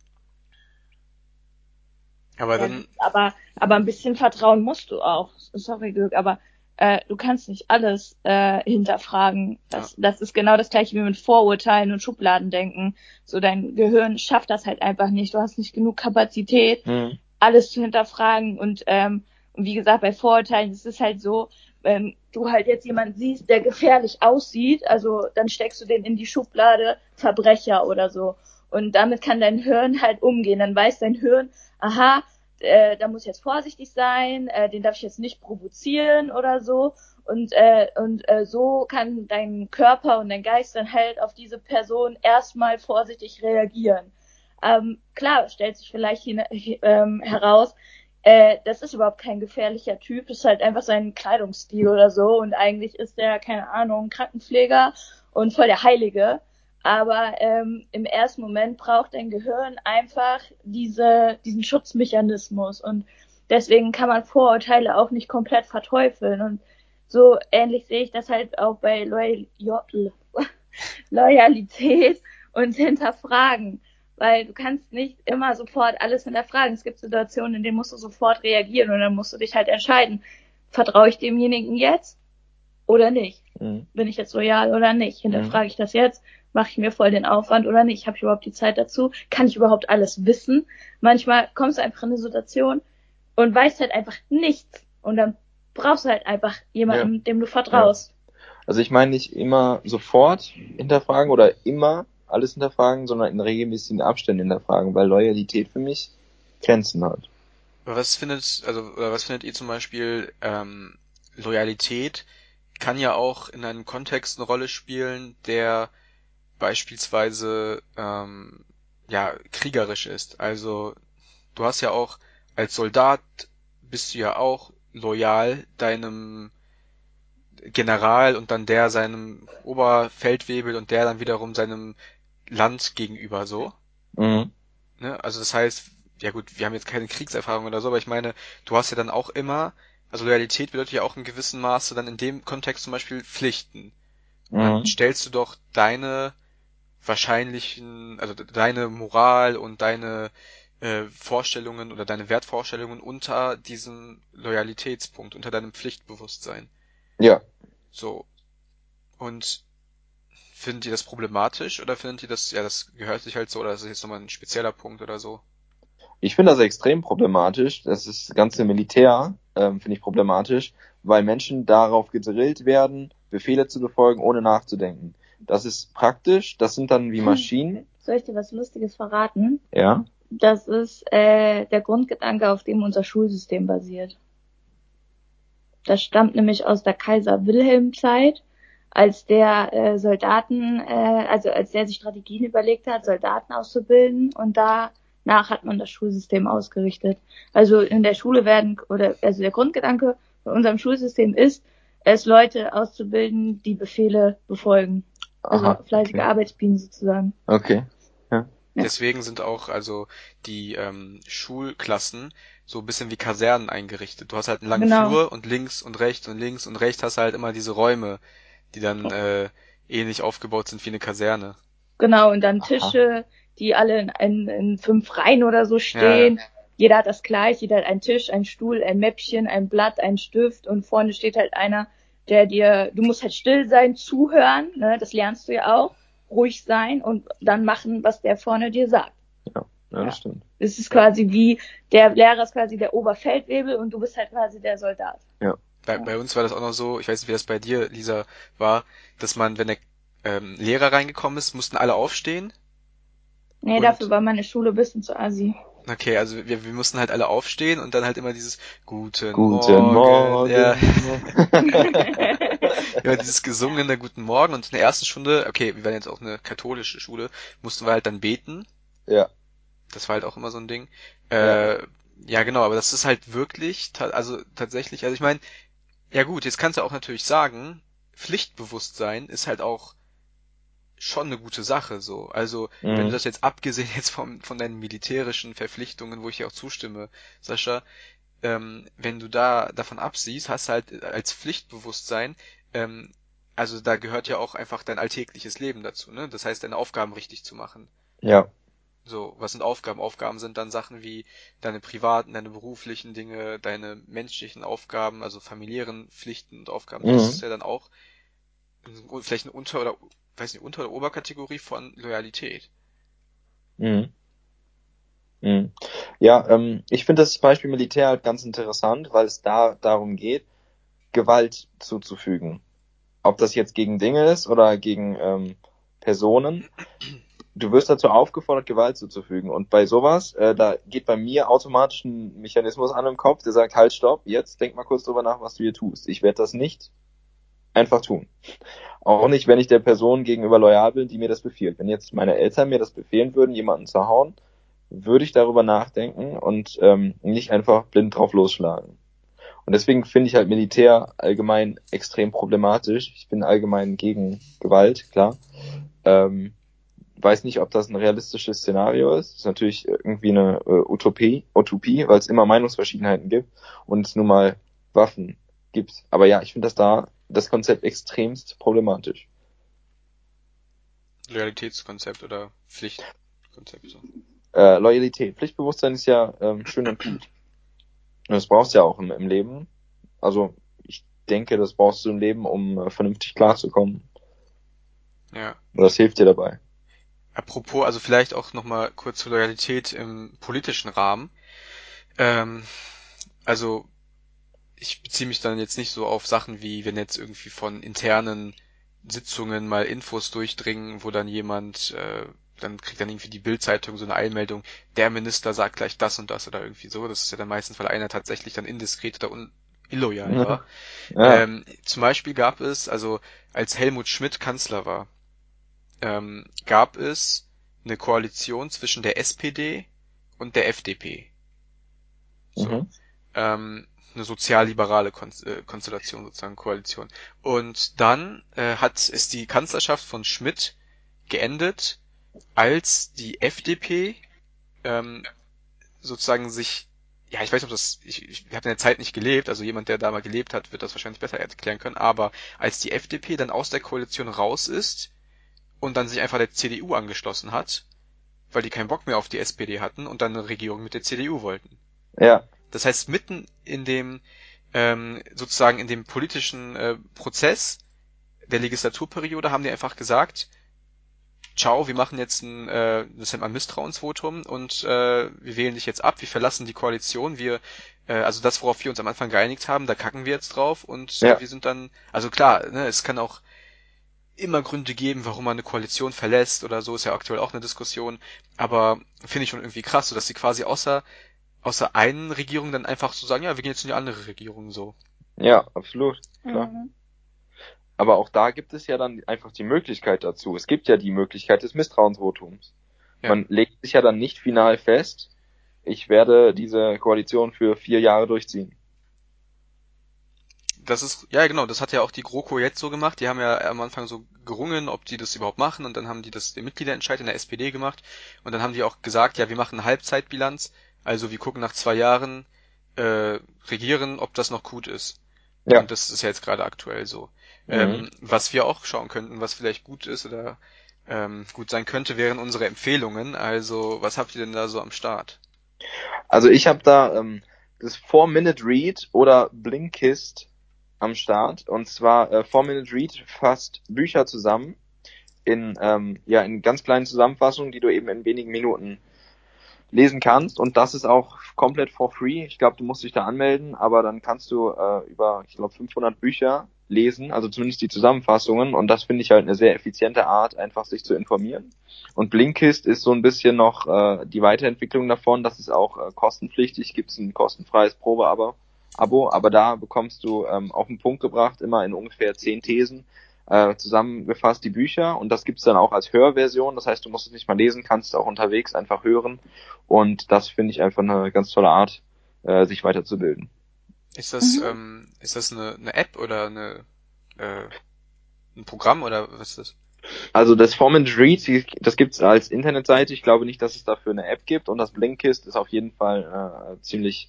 Aber
Ja,
dann,
aber, aber ein bisschen Vertrauen musst du auch. Sorry, Dirk, aber äh, du kannst nicht alles äh, hinterfragen. Das, das ist genau das gleiche wie mit Vorurteilen und Schubladendenken. So dein Gehirn schafft das halt einfach nicht. Du hast nicht genug Kapazität,
Mhm.
alles zu hinterfragen. Und, ähm, und wie gesagt, bei Vorurteilen ist es halt so, wenn du halt jetzt jemanden siehst, der gefährlich aussieht, also dann steckst du den in die Schublade Verbrecher oder so. Und damit kann dein Hirn halt umgehen. Dann weiß dein Hirn, aha, äh, da muss ich jetzt vorsichtig sein, äh, den darf ich jetzt nicht provozieren oder so. Und, äh, und äh, so kann dein Körper und dein Geist dann halt auf diese Person erstmal vorsichtig reagieren. Ähm, klar, stellt sich vielleicht hin, ähm, heraus, äh, das ist überhaupt kein gefährlicher Typ, ist halt einfach sein Kleidungsstil oder so und eigentlich ist der, keine Ahnung, Krankenpfleger und voll der Heilige. Aber ähm, im ersten Moment braucht dein Gehirn einfach diese, diesen Schutzmechanismus und deswegen kann man Vorurteile auch nicht komplett verteufeln und so ähnlich sehe ich das halt auch bei Loyal Loyalität und Hinterfragen weil du kannst nicht immer sofort alles hinterfragen. Es gibt Situationen, in denen musst du sofort reagieren und dann musst du dich halt entscheiden, vertraue ich demjenigen jetzt oder nicht?
Mhm.
Bin ich jetzt loyal oder nicht? Hinterfrage ich das jetzt? Mache ich mir voll den Aufwand oder nicht? Habe ich überhaupt die Zeit dazu? Kann ich überhaupt alles wissen? Manchmal kommst du einfach in eine Situation und weißt halt einfach nichts und dann brauchst du halt einfach jemanden,
Ja.
dem du vertraust.
Also ich meine nicht immer sofort hinterfragen oder immer alles hinterfragen, sondern in regelmäßigen Abständen hinterfragen, weil Loyalität für mich Grenzen hat.
was findet, also, oder was findet ihr zum Beispiel, ähm, Loyalität kann ja auch in einem Kontext eine Rolle spielen, der beispielsweise, ähm, ja, kriegerisch ist. Also, du hast ja auch, als Soldat bist du ja auch loyal deinem General und dann der seinem Oberfeldwebel und der dann wiederum seinem Land gegenüber so.
Mhm.
Ne? Also das heißt, ja gut, wir haben jetzt keine Kriegserfahrung oder so, aber ich meine, du hast ja dann auch immer, also Loyalität bedeutet ja auch in gewissem Maße dann in dem Kontext zum Beispiel Pflichten. Und dann
Mhm.
stellst du doch deine wahrscheinlichen, also deine Moral und deine äh, Vorstellungen oder deine Wertvorstellungen unter diesem Loyalitätspunkt, unter deinem Pflichtbewusstsein.
Ja.
So. Und findet ihr das problematisch oder findet ihr das, ja, das gehört sich halt so oder das ist jetzt nochmal ein spezieller Punkt oder so?
Ich finde das extrem problematisch. Das ist das ganze Militär, ähm, finde ich problematisch, weil Menschen darauf gedrillt werden, Befehle zu befolgen, ohne nachzudenken. Das ist praktisch, das sind dann wie Maschinen.
Soll ich dir was Lustiges verraten?
Ja.
Das ist äh, der Grundgedanke, auf dem unser Schulsystem basiert. Das stammt nämlich aus der Kaiser Wilhelm Zeit, als der äh, Soldaten, äh, also als der sich Strategien überlegt hat, Soldaten auszubilden und danach hat man das Schulsystem ausgerichtet. Also in der Schule werden oder also der Grundgedanke von unserem Schulsystem ist, es Leute auszubilden, die Befehle befolgen. Also
Aha,
fleißige
okay.
Arbeitsbienen sozusagen.
Okay.
Ja.
Deswegen sind auch also die ähm, Schulklassen so ein bisschen wie Kasernen eingerichtet. Du hast halt einen langen
Genau.
Flur und links und rechts und links und rechts hast du halt immer diese Räume, die dann äh, ähnlich aufgebaut sind wie eine Kaserne.
Genau, und dann
Aha.
Tische, die alle in, in, in fünf Reihen oder so stehen. Jeder hat das gleich, jeder hat einen Tisch, einen Stuhl, ein Mäppchen, ein Blatt, ein Stift und vorne steht halt einer, der dir, du musst halt still sein, zuhören, ne, das lernst du ja auch, ruhig sein und dann machen, was der vorne dir sagt.
Ja,
Ja.
das stimmt.
Es ist quasi wie, der Lehrer ist quasi der Oberfeldwebel und du bist halt quasi der Soldat.
Bei, bei uns war das auch noch so, ich weiß nicht, wie das bei dir, Lisa, war, dass man, wenn der ähm, Lehrer reingekommen ist, mussten alle aufstehen.
Nee,
Und-
dafür war meine Schule ein bisschen zu assi.
Okay, also wir, wir mussten halt alle aufstehen und dann halt immer dieses Guten,
Guten Morgen.
Ja, ja, dieses gesungene Guten Morgen und in der ersten Stunde, okay, wir waren jetzt auch eine katholische Schule, mussten wir halt dann beten.
ja.
Das war halt auch immer so ein Ding. Äh, ja. genau, aber das ist halt wirklich, also tatsächlich, also ich meine, ja gut, jetzt kannst du auch natürlich sagen, Pflichtbewusstsein ist halt auch schon eine gute Sache, so. Also, wenn du
Mhm.
das jetzt abgesehen jetzt vom, von deinen militärischen Verpflichtungen, wo ich dir auch zustimme, Sascha, ähm, wenn du da davon absiehst, hast du halt als Pflichtbewusstsein, ähm, also da gehört ja auch einfach dein alltägliches Leben dazu, ne? Das heißt, deine Aufgaben richtig zu machen.
Ja.
So, was sind Aufgaben? Aufgaben sind dann Sachen wie deine privaten, deine beruflichen Dinge, deine menschlichen Aufgaben, also familiären Pflichten und Aufgaben. Das
Mhm.
ist ja dann auch vielleicht eine Unter- oder, weiß nicht, Unter- oder Oberkategorie von Loyalität.
Mhm. Mhm. Ja, ähm, ich finde das Beispiel Militär halt ganz interessant, weil es da darum geht, Gewalt zuzufügen. Ob das jetzt gegen Dinge ist oder gegen ähm, Personen. Du wirst dazu aufgefordert, Gewalt zuzufügen. Und bei sowas, äh, da geht bei mir automatisch ein Mechanismus an im Kopf, der sagt, halt, stopp, jetzt denk mal kurz drüber nach, was du hier tust. Ich werde das nicht einfach tun. Auch nicht, wenn ich der Person gegenüber loyal bin, die mir das befiehlt. Wenn jetzt meine Eltern mir das befehlen würden, jemanden zu hauen, würde ich darüber nachdenken und ähm, nicht einfach blind drauf losschlagen. Und deswegen finde ich halt Militär allgemein extrem problematisch. Ich bin allgemein gegen Gewalt, klar. Ähm, weiß nicht, ob das ein realistisches Szenario ist. Das ist natürlich irgendwie eine äh, Utopie, Utopie, weil es immer Meinungsverschiedenheiten gibt und es nun mal Waffen gibt. Aber ja, ich finde das da das Konzept extremst problematisch.
Loyalitätskonzept oder Pflichtkonzept. So.
Äh, Loyalität, Pflichtbewusstsein ist ja ähm, schön und gut. Und das brauchst du ja auch im, im Leben. Also ich denke, das brauchst du im Leben, um äh, vernünftig klarzukommen.
Ja.
Und das hilft dir dabei.
Apropos, also vielleicht auch nochmal kurz zur Loyalität im politischen Rahmen. Ähm, also ich beziehe mich dann jetzt nicht so auf Sachen wie, wenn jetzt irgendwie von internen Sitzungen mal Infos durchdringen, wo dann jemand, äh, dann kriegt dann irgendwie die Bildzeitung so eine Eilmeldung, der Minister sagt gleich das und das oder irgendwie so. Das ist ja dann meistens, weil einer tatsächlich dann indiskret oder un illoyal
Ja.
war.
Ja,
Ähm, zum Beispiel gab es, also als Helmut Schmidt Kanzler war, ähm, gab es eine Koalition zwischen der SPD und der FDP. So.
mhm.
Ähm, eine sozialliberale äh, Konstellation, sozusagen Koalition. Und dann äh, hat ist die Kanzlerschaft von Schmidt geendet, als die FDP ähm, sozusagen sich ja, ich weiß nicht, ob das, ich, ich habe in der Zeit nicht gelebt, also jemand, der da mal gelebt hat, wird das wahrscheinlich besser erklären können, aber als die FDP dann aus der Koalition raus ist und dann sich einfach der CDU angeschlossen hat, weil die keinen Bock mehr auf die SPD hatten und dann eine Regierung mit der CDU wollten.
Ja.
Das heißt, mitten in dem ähm, sozusagen in dem politischen äh, Prozess der Legislaturperiode haben die einfach gesagt, ciao, wir machen jetzt ein, äh, das nennt man Misstrauensvotum und äh, wir wählen dich jetzt ab, wir verlassen die Koalition, wir, äh, also das, worauf wir uns am Anfang geeinigt haben, da kacken wir jetzt drauf und
Ja.
äh, wir sind dann, also klar, ne, es kann auch immer Gründe geben, warum man eine Koalition verlässt oder so, ist ja aktuell auch eine Diskussion, aber finde ich schon irgendwie krass, so dass sie quasi außer außer einen Regierung dann einfach so sagen, ja, wir gehen jetzt in die andere Regierung so.
Ja, absolut. Klar.
Mhm.
Aber auch da gibt es ja dann einfach die Möglichkeit dazu. Es gibt ja die Möglichkeit des Misstrauensvotums.
Ja.
Man legt sich ja dann nicht final fest, ich werde diese Koalition für vier Jahre durchziehen.
Das ist, ja genau, das hat ja auch die GroKo jetzt so gemacht. Die haben ja am Anfang so gerungen, ob die das überhaupt machen und dann haben die das den Mitgliederentscheid in der SPD gemacht und dann haben die auch gesagt, ja, wir machen eine Halbzeitbilanz, also wir gucken nach zwei Jahren, äh, regieren, ob das noch gut ist.
Ja.
Und das ist ja jetzt gerade aktuell so.
Mhm.
Ähm, was wir auch schauen könnten, was vielleicht gut ist oder ähm, gut sein könnte, wären unsere Empfehlungen. Also, was habt ihr denn da so am Start?
Also ich habe da ähm, das 4-Minute-Read oder Blinkist am Start. Und zwar äh, 4-Minute-Read fasst Bücher zusammen in, ähm, ja, in ganz kleinen Zusammenfassungen, die du eben in wenigen Minuten lesen kannst. Und das ist auch komplett for free. Ich glaube, du musst dich da anmelden, aber dann kannst du äh, über, ich glaube, 500 Bücher lesen, also zumindest die Zusammenfassungen. Und das finde ich halt eine sehr effiziente Art, einfach sich zu informieren. Und Blinkist ist so ein bisschen noch äh, die Weiterentwicklung davon. Das ist auch äh, kostenpflichtig, gibt es ein kostenfreies Probeabo. Abo, aber da bekommst du ähm, auf den Punkt gebracht, immer in ungefähr zehn Thesen äh, zusammengefasst die Bücher und das gibt's dann auch als Hörversion. Das heißt, du musst es nicht mal lesen, kannst es auch unterwegs einfach hören. Und das finde ich einfach eine ganz tolle Art, äh, sich weiterzubilden.
Ist das,
Mhm.
ähm, ist das eine, eine App oder eine, äh, ein Programm oder was ist das?
Also das Format Read, die- das gibt's als Internetseite. Ich glaube nicht, dass es dafür eine App gibt. Und das Blinkist ist auf jeden Fall äh, ziemlich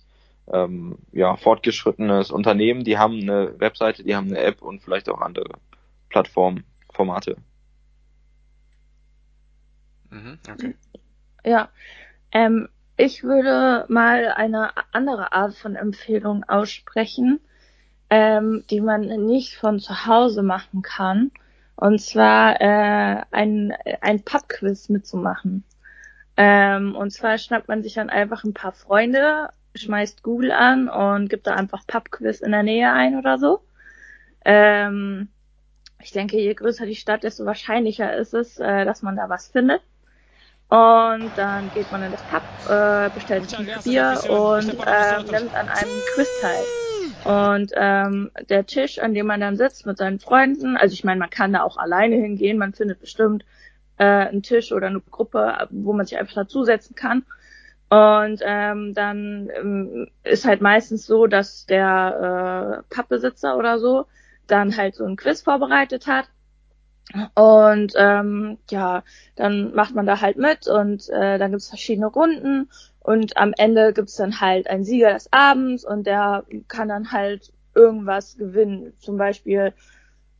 ähm, ja, fortgeschrittenes Unternehmen. Die haben eine Webseite, die haben eine App und vielleicht auch andere Plattformformate.
Mhm, okay.
Ja, ähm, ich würde mal eine andere Art von Empfehlung aussprechen, ähm, die man nicht von zu Hause machen kann. Und zwar äh, ein, ein Pubquiz mitzumachen. Ähm, und zwar schnappt man sich dann einfach ein paar Freunde, schmeißt Google an und gibt da einfach Pubquiz in der Nähe ein oder so. Ähm, ich denke, je größer die Stadt, desto wahrscheinlicher ist es, äh, dass man da was findet. Und dann geht man in das Pub, äh, bestellt sich ein Bier und ähm, nimmt an einem Quiz teil. Und ähm, der Tisch, an dem man dann sitzt mit seinen Freunden, also ich meine, man kann da auch alleine hingehen, man findet bestimmt äh, einen Tisch oder eine Gruppe, wo man sich einfach dazusetzen kann. Und ähm, dann ähm, ist halt meistens so, dass der äh, Pappbesitzer oder so dann halt so ein Quiz vorbereitet hat. Und ähm, ja, dann macht man da halt mit und äh, dann gibt's verschiedene Runden und am Ende gibt's dann halt einen Sieger des Abends und der kann dann halt irgendwas gewinnen, zum Beispiel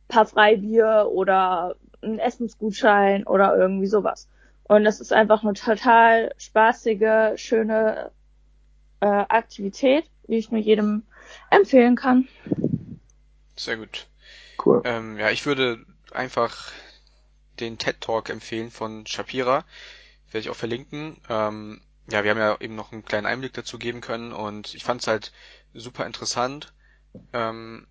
paar Freibier oder einen Essensgutschein oder irgendwie sowas. Und das ist einfach eine total spaßige, schöne äh, Aktivität, die ich nur jedem empfehlen kann.
Sehr gut.
Cool.
Ähm, ja, ich würde einfach den TED Talk empfehlen von Shapira. Werde ich auch verlinken. Ähm, ja, wir haben ja eben noch einen kleinen Einblick dazu geben können und ich fand es halt super interessant. Ähm,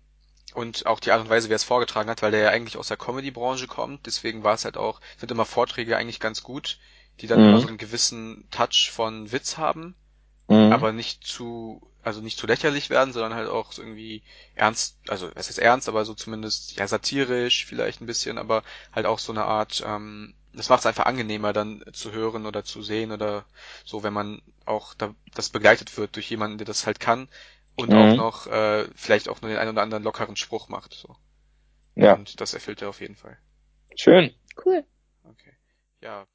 und auch die Art und Weise, wie er es vorgetragen hat, weil der ja eigentlich aus der Comedy-Branche kommt. Deswegen war es halt auch, finde immer Vorträge eigentlich ganz gut, die dann
Mhm.
so einen gewissen Touch von Witz haben
Mhm.
aber nicht zu, also nicht zu lächerlich werden, sondern halt auch so irgendwie ernst, also es ist ernst, aber so zumindest ja satirisch vielleicht ein bisschen, aber halt auch so eine Art, ähm, das macht es einfach angenehmer dann zu hören oder zu sehen oder so, wenn man auch da, das begleitet wird durch jemanden, der das halt kann und
Mhm.
auch noch äh, vielleicht auch nur den einen oder anderen lockeren Spruch macht. So.
ja,
Und das erfüllt er auf jeden Fall.
schön.
Cool.
Okay. Ja,